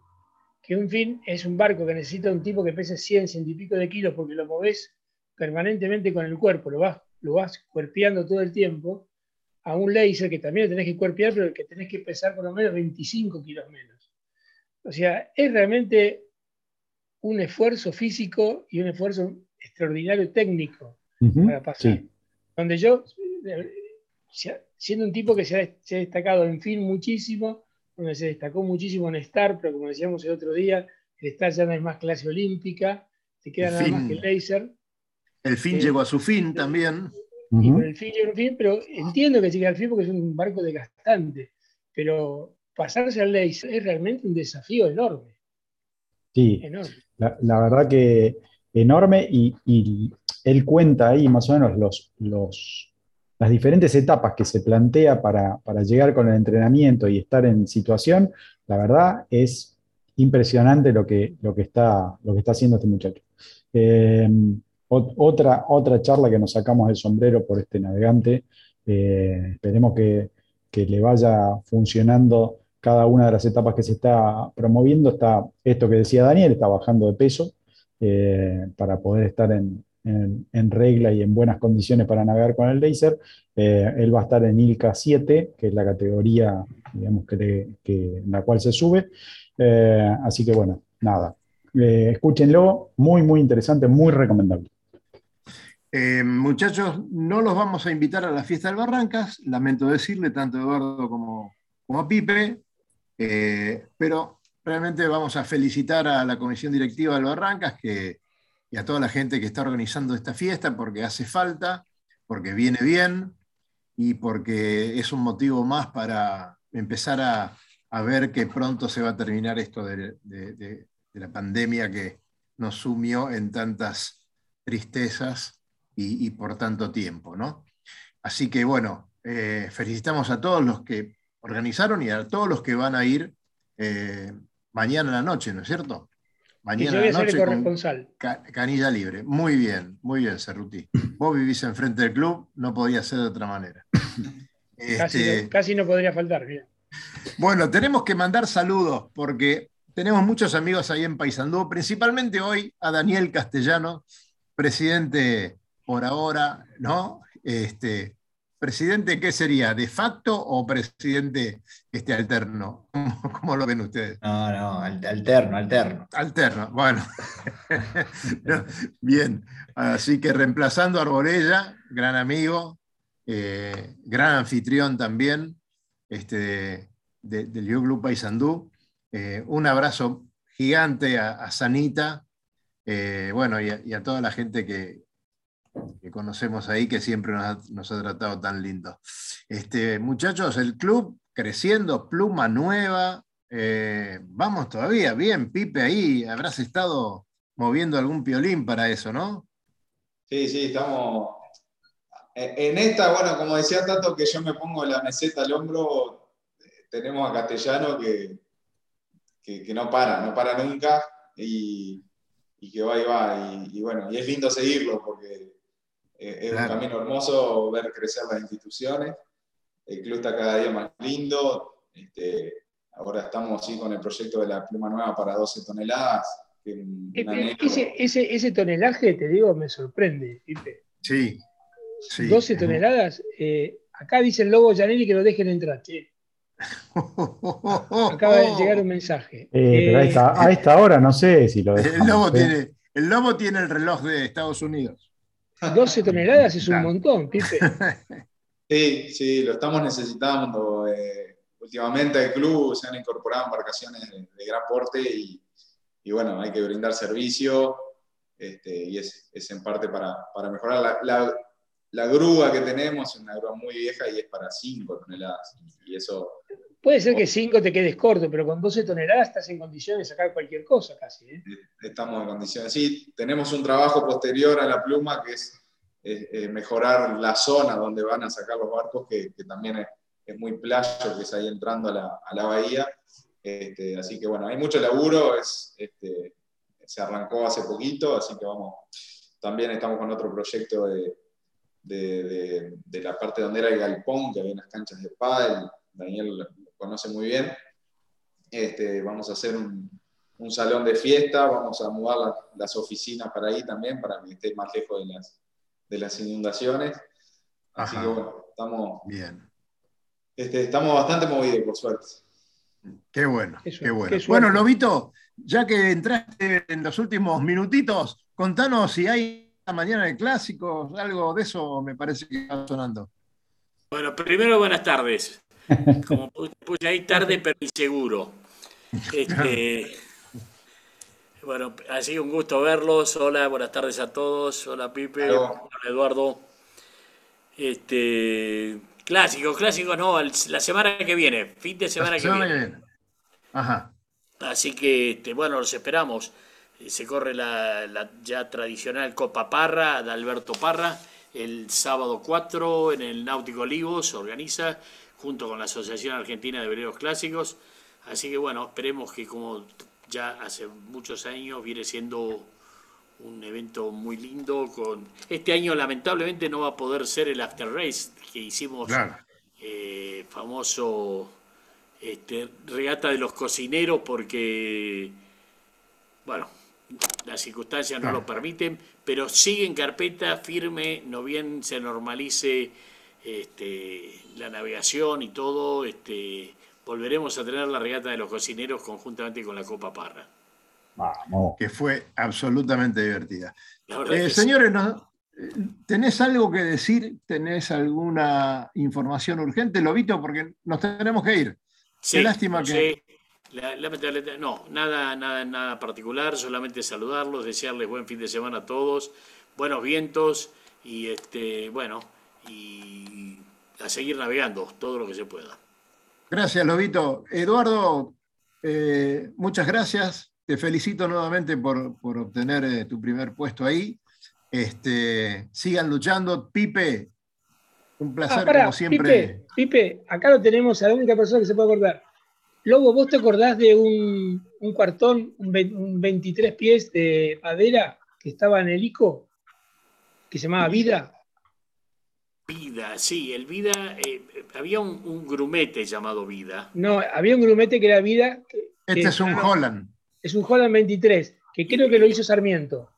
C: que un fin es un barco que necesita un tipo que pese 100, 100 y pico de kilos porque lo moves permanentemente con el cuerpo, lo vas, lo vas cuerpeando todo el tiempo, a un laser que también lo tenés que cuerpear, pero que tenés que pesar por lo menos 25 kilos menos. O sea, es realmente un esfuerzo físico y un esfuerzo extraordinario técnico
F: Ujú,
C: para pasar.
F: sí.
C: Donde yo, eh, si- siendo un tipo que se ha, se ha destacado en film muchísimo, donde se destacó muchísimo en Star, pero como decíamos el otro día, el Star ya no es más clase olímpica, te queda nada más que el laser.
B: El fin llegó a su fin también.
C: Y con el fin su fin, pero entiendo que llegue al fin porque es un barco desgastante. Pero pasarse al laser es realmente un desafío enorme.
F: Sí, La, verdad que enorme y, él cuenta ahí más o menos los, los, las diferentes etapas que se plantea para, para, llegar con el entrenamiento y estar en situación, la verdad es impresionante lo que, lo que, está, lo que está haciendo este muchacho. Eh, otra, otra charla que nos sacamos del sombrero por este navegante, eh, esperemos que, que le vaya funcionando cada una de las etapas que se está promoviendo. Está esto que decía Daniel, está bajando de peso eh, para poder estar en, regla y en buenas condiciones para navegar con el laser. Eh, él va a estar en ILCA 7, que es la categoría digamos, que, en la cual se sube. Así que bueno, nada. escúchenlo, muy, muy interesante, muy recomendable.
B: Muchachos, no los vamos a invitar a la fiesta del Barrancas, lamento decirle, tanto Eduardo como, a Pipe, eh, pero realmente vamos a felicitar a la comisión directiva de los Barrancas y a toda la gente que está organizando esta fiesta porque hace falta, porque viene bien y porque es un motivo más para empezar a, ver que pronto se va a terminar esto de, la pandemia que nos sumió en tantas tristezas y, por tanto tiempo. ¿no? Así que bueno, eh, felicitamos a todos los que organizaron y a todos los que van a ir eh, mañana a la noche, ¿no es cierto?
C: Mañana a la noche. corresponsal.
B: canilla libre. Muy bien, muy bien, Cerruti. Vos vivís enfrente del club, no podía ser de otra manera.
C: Este, casi, no, podría faltar.
B: Bueno, tenemos que mandar saludos porque tenemos muchos amigos ahí en Paysandú, principalmente hoy a Daniel Castellano, presidente por ahora, ¿no? Este, ¿Presidente qué sería? ¿De facto o presidente este, alterno? ¿Cómo, lo ven ustedes?
D: No, no, alterno, alterno.
B: Alterno, bueno. Bien, así que reemplazando a Arborella, gran amigo, eh, gran anfitrión también este, del Yo Club Paysandú. Eh, un abrazo gigante a, Sanita, eh, bueno, y a toda la gente que, que conocemos ahí, que siempre nos ha, tratado tan lindo. Este, muchachos, el club creciendo, pluma nueva, eh, vamos todavía, bien, Pipe, ahí habrás estado moviendo algún piolín para eso, ¿no?
E: Sí, sí, estamos... En esta, bueno, como decía Tato, que yo me pongo la meseta al hombro, tenemos a Castellano que, que, no para, no para nunca y, que va y va. Y, y, bueno, y es lindo seguirlo porque es un camino hermoso ver crecer las instituciones. El club está cada día más lindo. Este, ahora estamos así con el proyecto de la pluma nueva para 12 toneladas.
C: Eh, ese, ese, tonelaje, te digo, me sorprende.
B: Sí.
C: 12 toneladas. Eh, acá dice el lobo Janelli que lo dejen entrar. Acaba de llegar un mensaje.
F: Eh, pero a esta, hora no sé si lo
B: el lobo, tiene, el lobo tiene el reloj de Estados Unidos.
C: 12 toneladas es un montón, Pipe.
E: Sí, sí, lo estamos necesitando. Eh, últimamente al club se han incorporado embarcaciones de, gran porte y, bueno, hay que brindar servicio este, y es, en parte para, mejorar. La, grúa que tenemos es una grúa muy vieja y es para 5 toneladas y eso...
C: Puede ser que 5 te quedes corto, pero con 12 toneladas estás en condiciones de sacar cualquier cosa casi. ¿eh?
E: Estamos en condiciones. Sí, tenemos un trabajo posterior a la pluma que es eh, mejorar la zona donde van a sacar los barcos, que, también es, muy playo, que es ahí entrando a la, bahía. Este, así que bueno, hay mucho laburo, es, este, se arrancó hace poquito, así que vamos, también estamos con otro proyecto de, de, la parte donde era el galpón, que había unas canchas de pádel, Daniel conoce muy bien. Este, vamos a hacer un, un, salón de fiesta, vamos a mudar las oficinas para ahí también, para que esté más lejos de las, de las inundaciones. Así que bueno, estamos,
B: Bien.
E: Este, estamos bastante movidos, por suerte.
B: Qué bueno, qué bueno. bueno, Lobito, ya que entraste en los últimos minutitos, contanos si hay mañana de clásicos, algo de eso me parece que está sonando.
I: Bueno, primero buenas tardes. Como puse ahí tarde, pero seguro. Este, Bueno, ha sido un gusto verlos. Hola, buenas tardes a todos. Hola Pipe, hola Eduardo. Este, clásicos, clásicos, no, el- la semana que viene, fin de semana que
B: semana
I: viene.
B: que viene. Ajá.
I: Así que, este, bueno, los esperamos. Eh, Se corre la, la ya tradicional Copa Parra de Alberto Parra el sábado 4 en el Náutico Olivos, se organiza junto con la Asociación Argentina de Veleros Clásicos. Así que, bueno, esperemos que como ya hace muchos años viene siendo un evento muy lindo. Con... Este año lamentablemente no va a poder ser el After Race que hicimos
B: Claro.
I: eh, famoso este, regata de los cocineros porque, bueno, las circunstancias no lo permiten, pero sigue en carpeta firme, no bien se normalice este, la navegación y todo, este, volveremos a tener la regata de los cocineros conjuntamente con la Copa Parra.
F: Vamos.
B: Que fue absolutamente divertida. Eh,
I: sí.
B: señores, ¿no? ¿tenés algo que decir? ¿Tenés alguna información urgente, Lobito? Porque nos tenemos que ir.
I: Sí,
B: lástima
I: no
B: que-
I: la- no, nada, nada, nada particular, solamente saludarlos, desearles buen fin de semana a todos, buenos vientos y este, bueno, y a seguir navegando todo lo que se pueda.
B: Gracias, Lobito. Eduardo, eh, muchas gracias. Te felicito nuevamente por, por obtener eh, tu primer puesto ahí. Este, sigan luchando. Pipe, un placer
C: Ah,
B: como siempre.
C: Pipe, Pipe, acá lo tenemos a la única persona que se puede acordar. Lobo, ¿vos te acordás de un, un cuartón, un, ve- un 23 pies de madera que estaba en el ICO? Que se llamaba Vida.
I: Vida, sí, el Vida, eh, había un, un grumete llamado Vida.
C: No, había un grumete que era Vida. que-
B: Este
C: que-
B: es un Holland.
C: Es un Holland 23, que creo que lo hizo Sarmiento.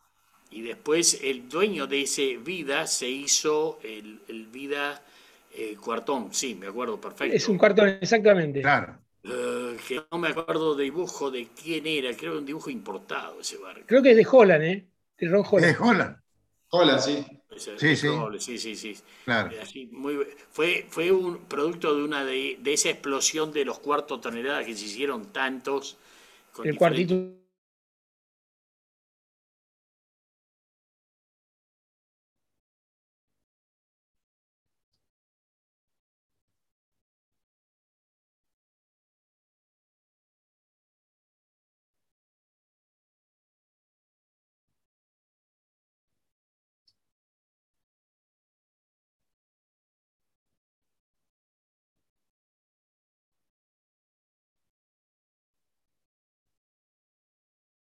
I: Y después el dueño de ese Vida se hizo el, el Vida eh, Cuartón, sí, me acuerdo perfecto.
C: Es un cuartón, exactamente.
B: Claro.
I: Eh, que no me acuerdo de dibujo de quién era, creo que era un dibujo importado ese barco.
C: Creo que es de Holland, ¿eh? De Ron Holland.
B: Es Holland.
E: Hola, sí.
B: Sí, sí.
I: probable, sí, sí, sí.
B: Claro.
I: Eh, así, muy- fue, fue un producto de una de, de esa explosión de los cuartos toneladas que se hicieron tantos. con
C: el
I: diferentes-
C: cuartito.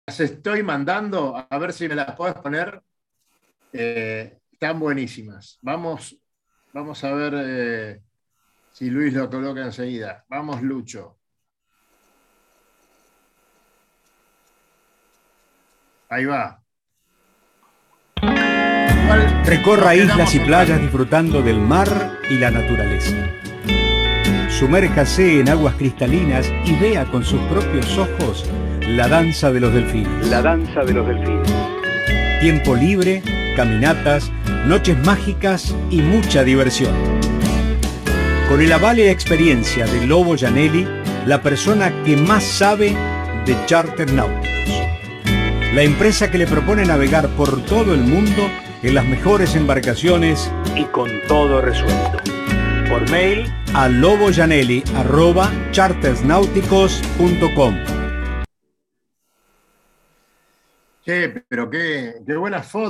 B: Las estoy mandando, a ver si me las puedes poner. Eh, están buenísimas. Vamos, vamos a ver eh, si Luis lo coloca enseguida. Vamos, Lucho. Ahí va.
A: Recorra islas y playas disfrutando del mar y la naturaleza. Sumérjase en aguas cristalinas y vea con sus propios ojos la danza de los delfines. La danza de los delfines. Tiempo libre, caminatas, noches mágicas y mucha diversión. Con el aval y la experiencia de Lobo Janelli, la persona que más sabe de charter náuticos. La empresa que le propone navegar por todo el mundo en las mejores embarcaciones y con todo resuelto. Por mail a loboyanelli.chartersnáuticos.com.
B: Che, pero qué, qué buenas fotos.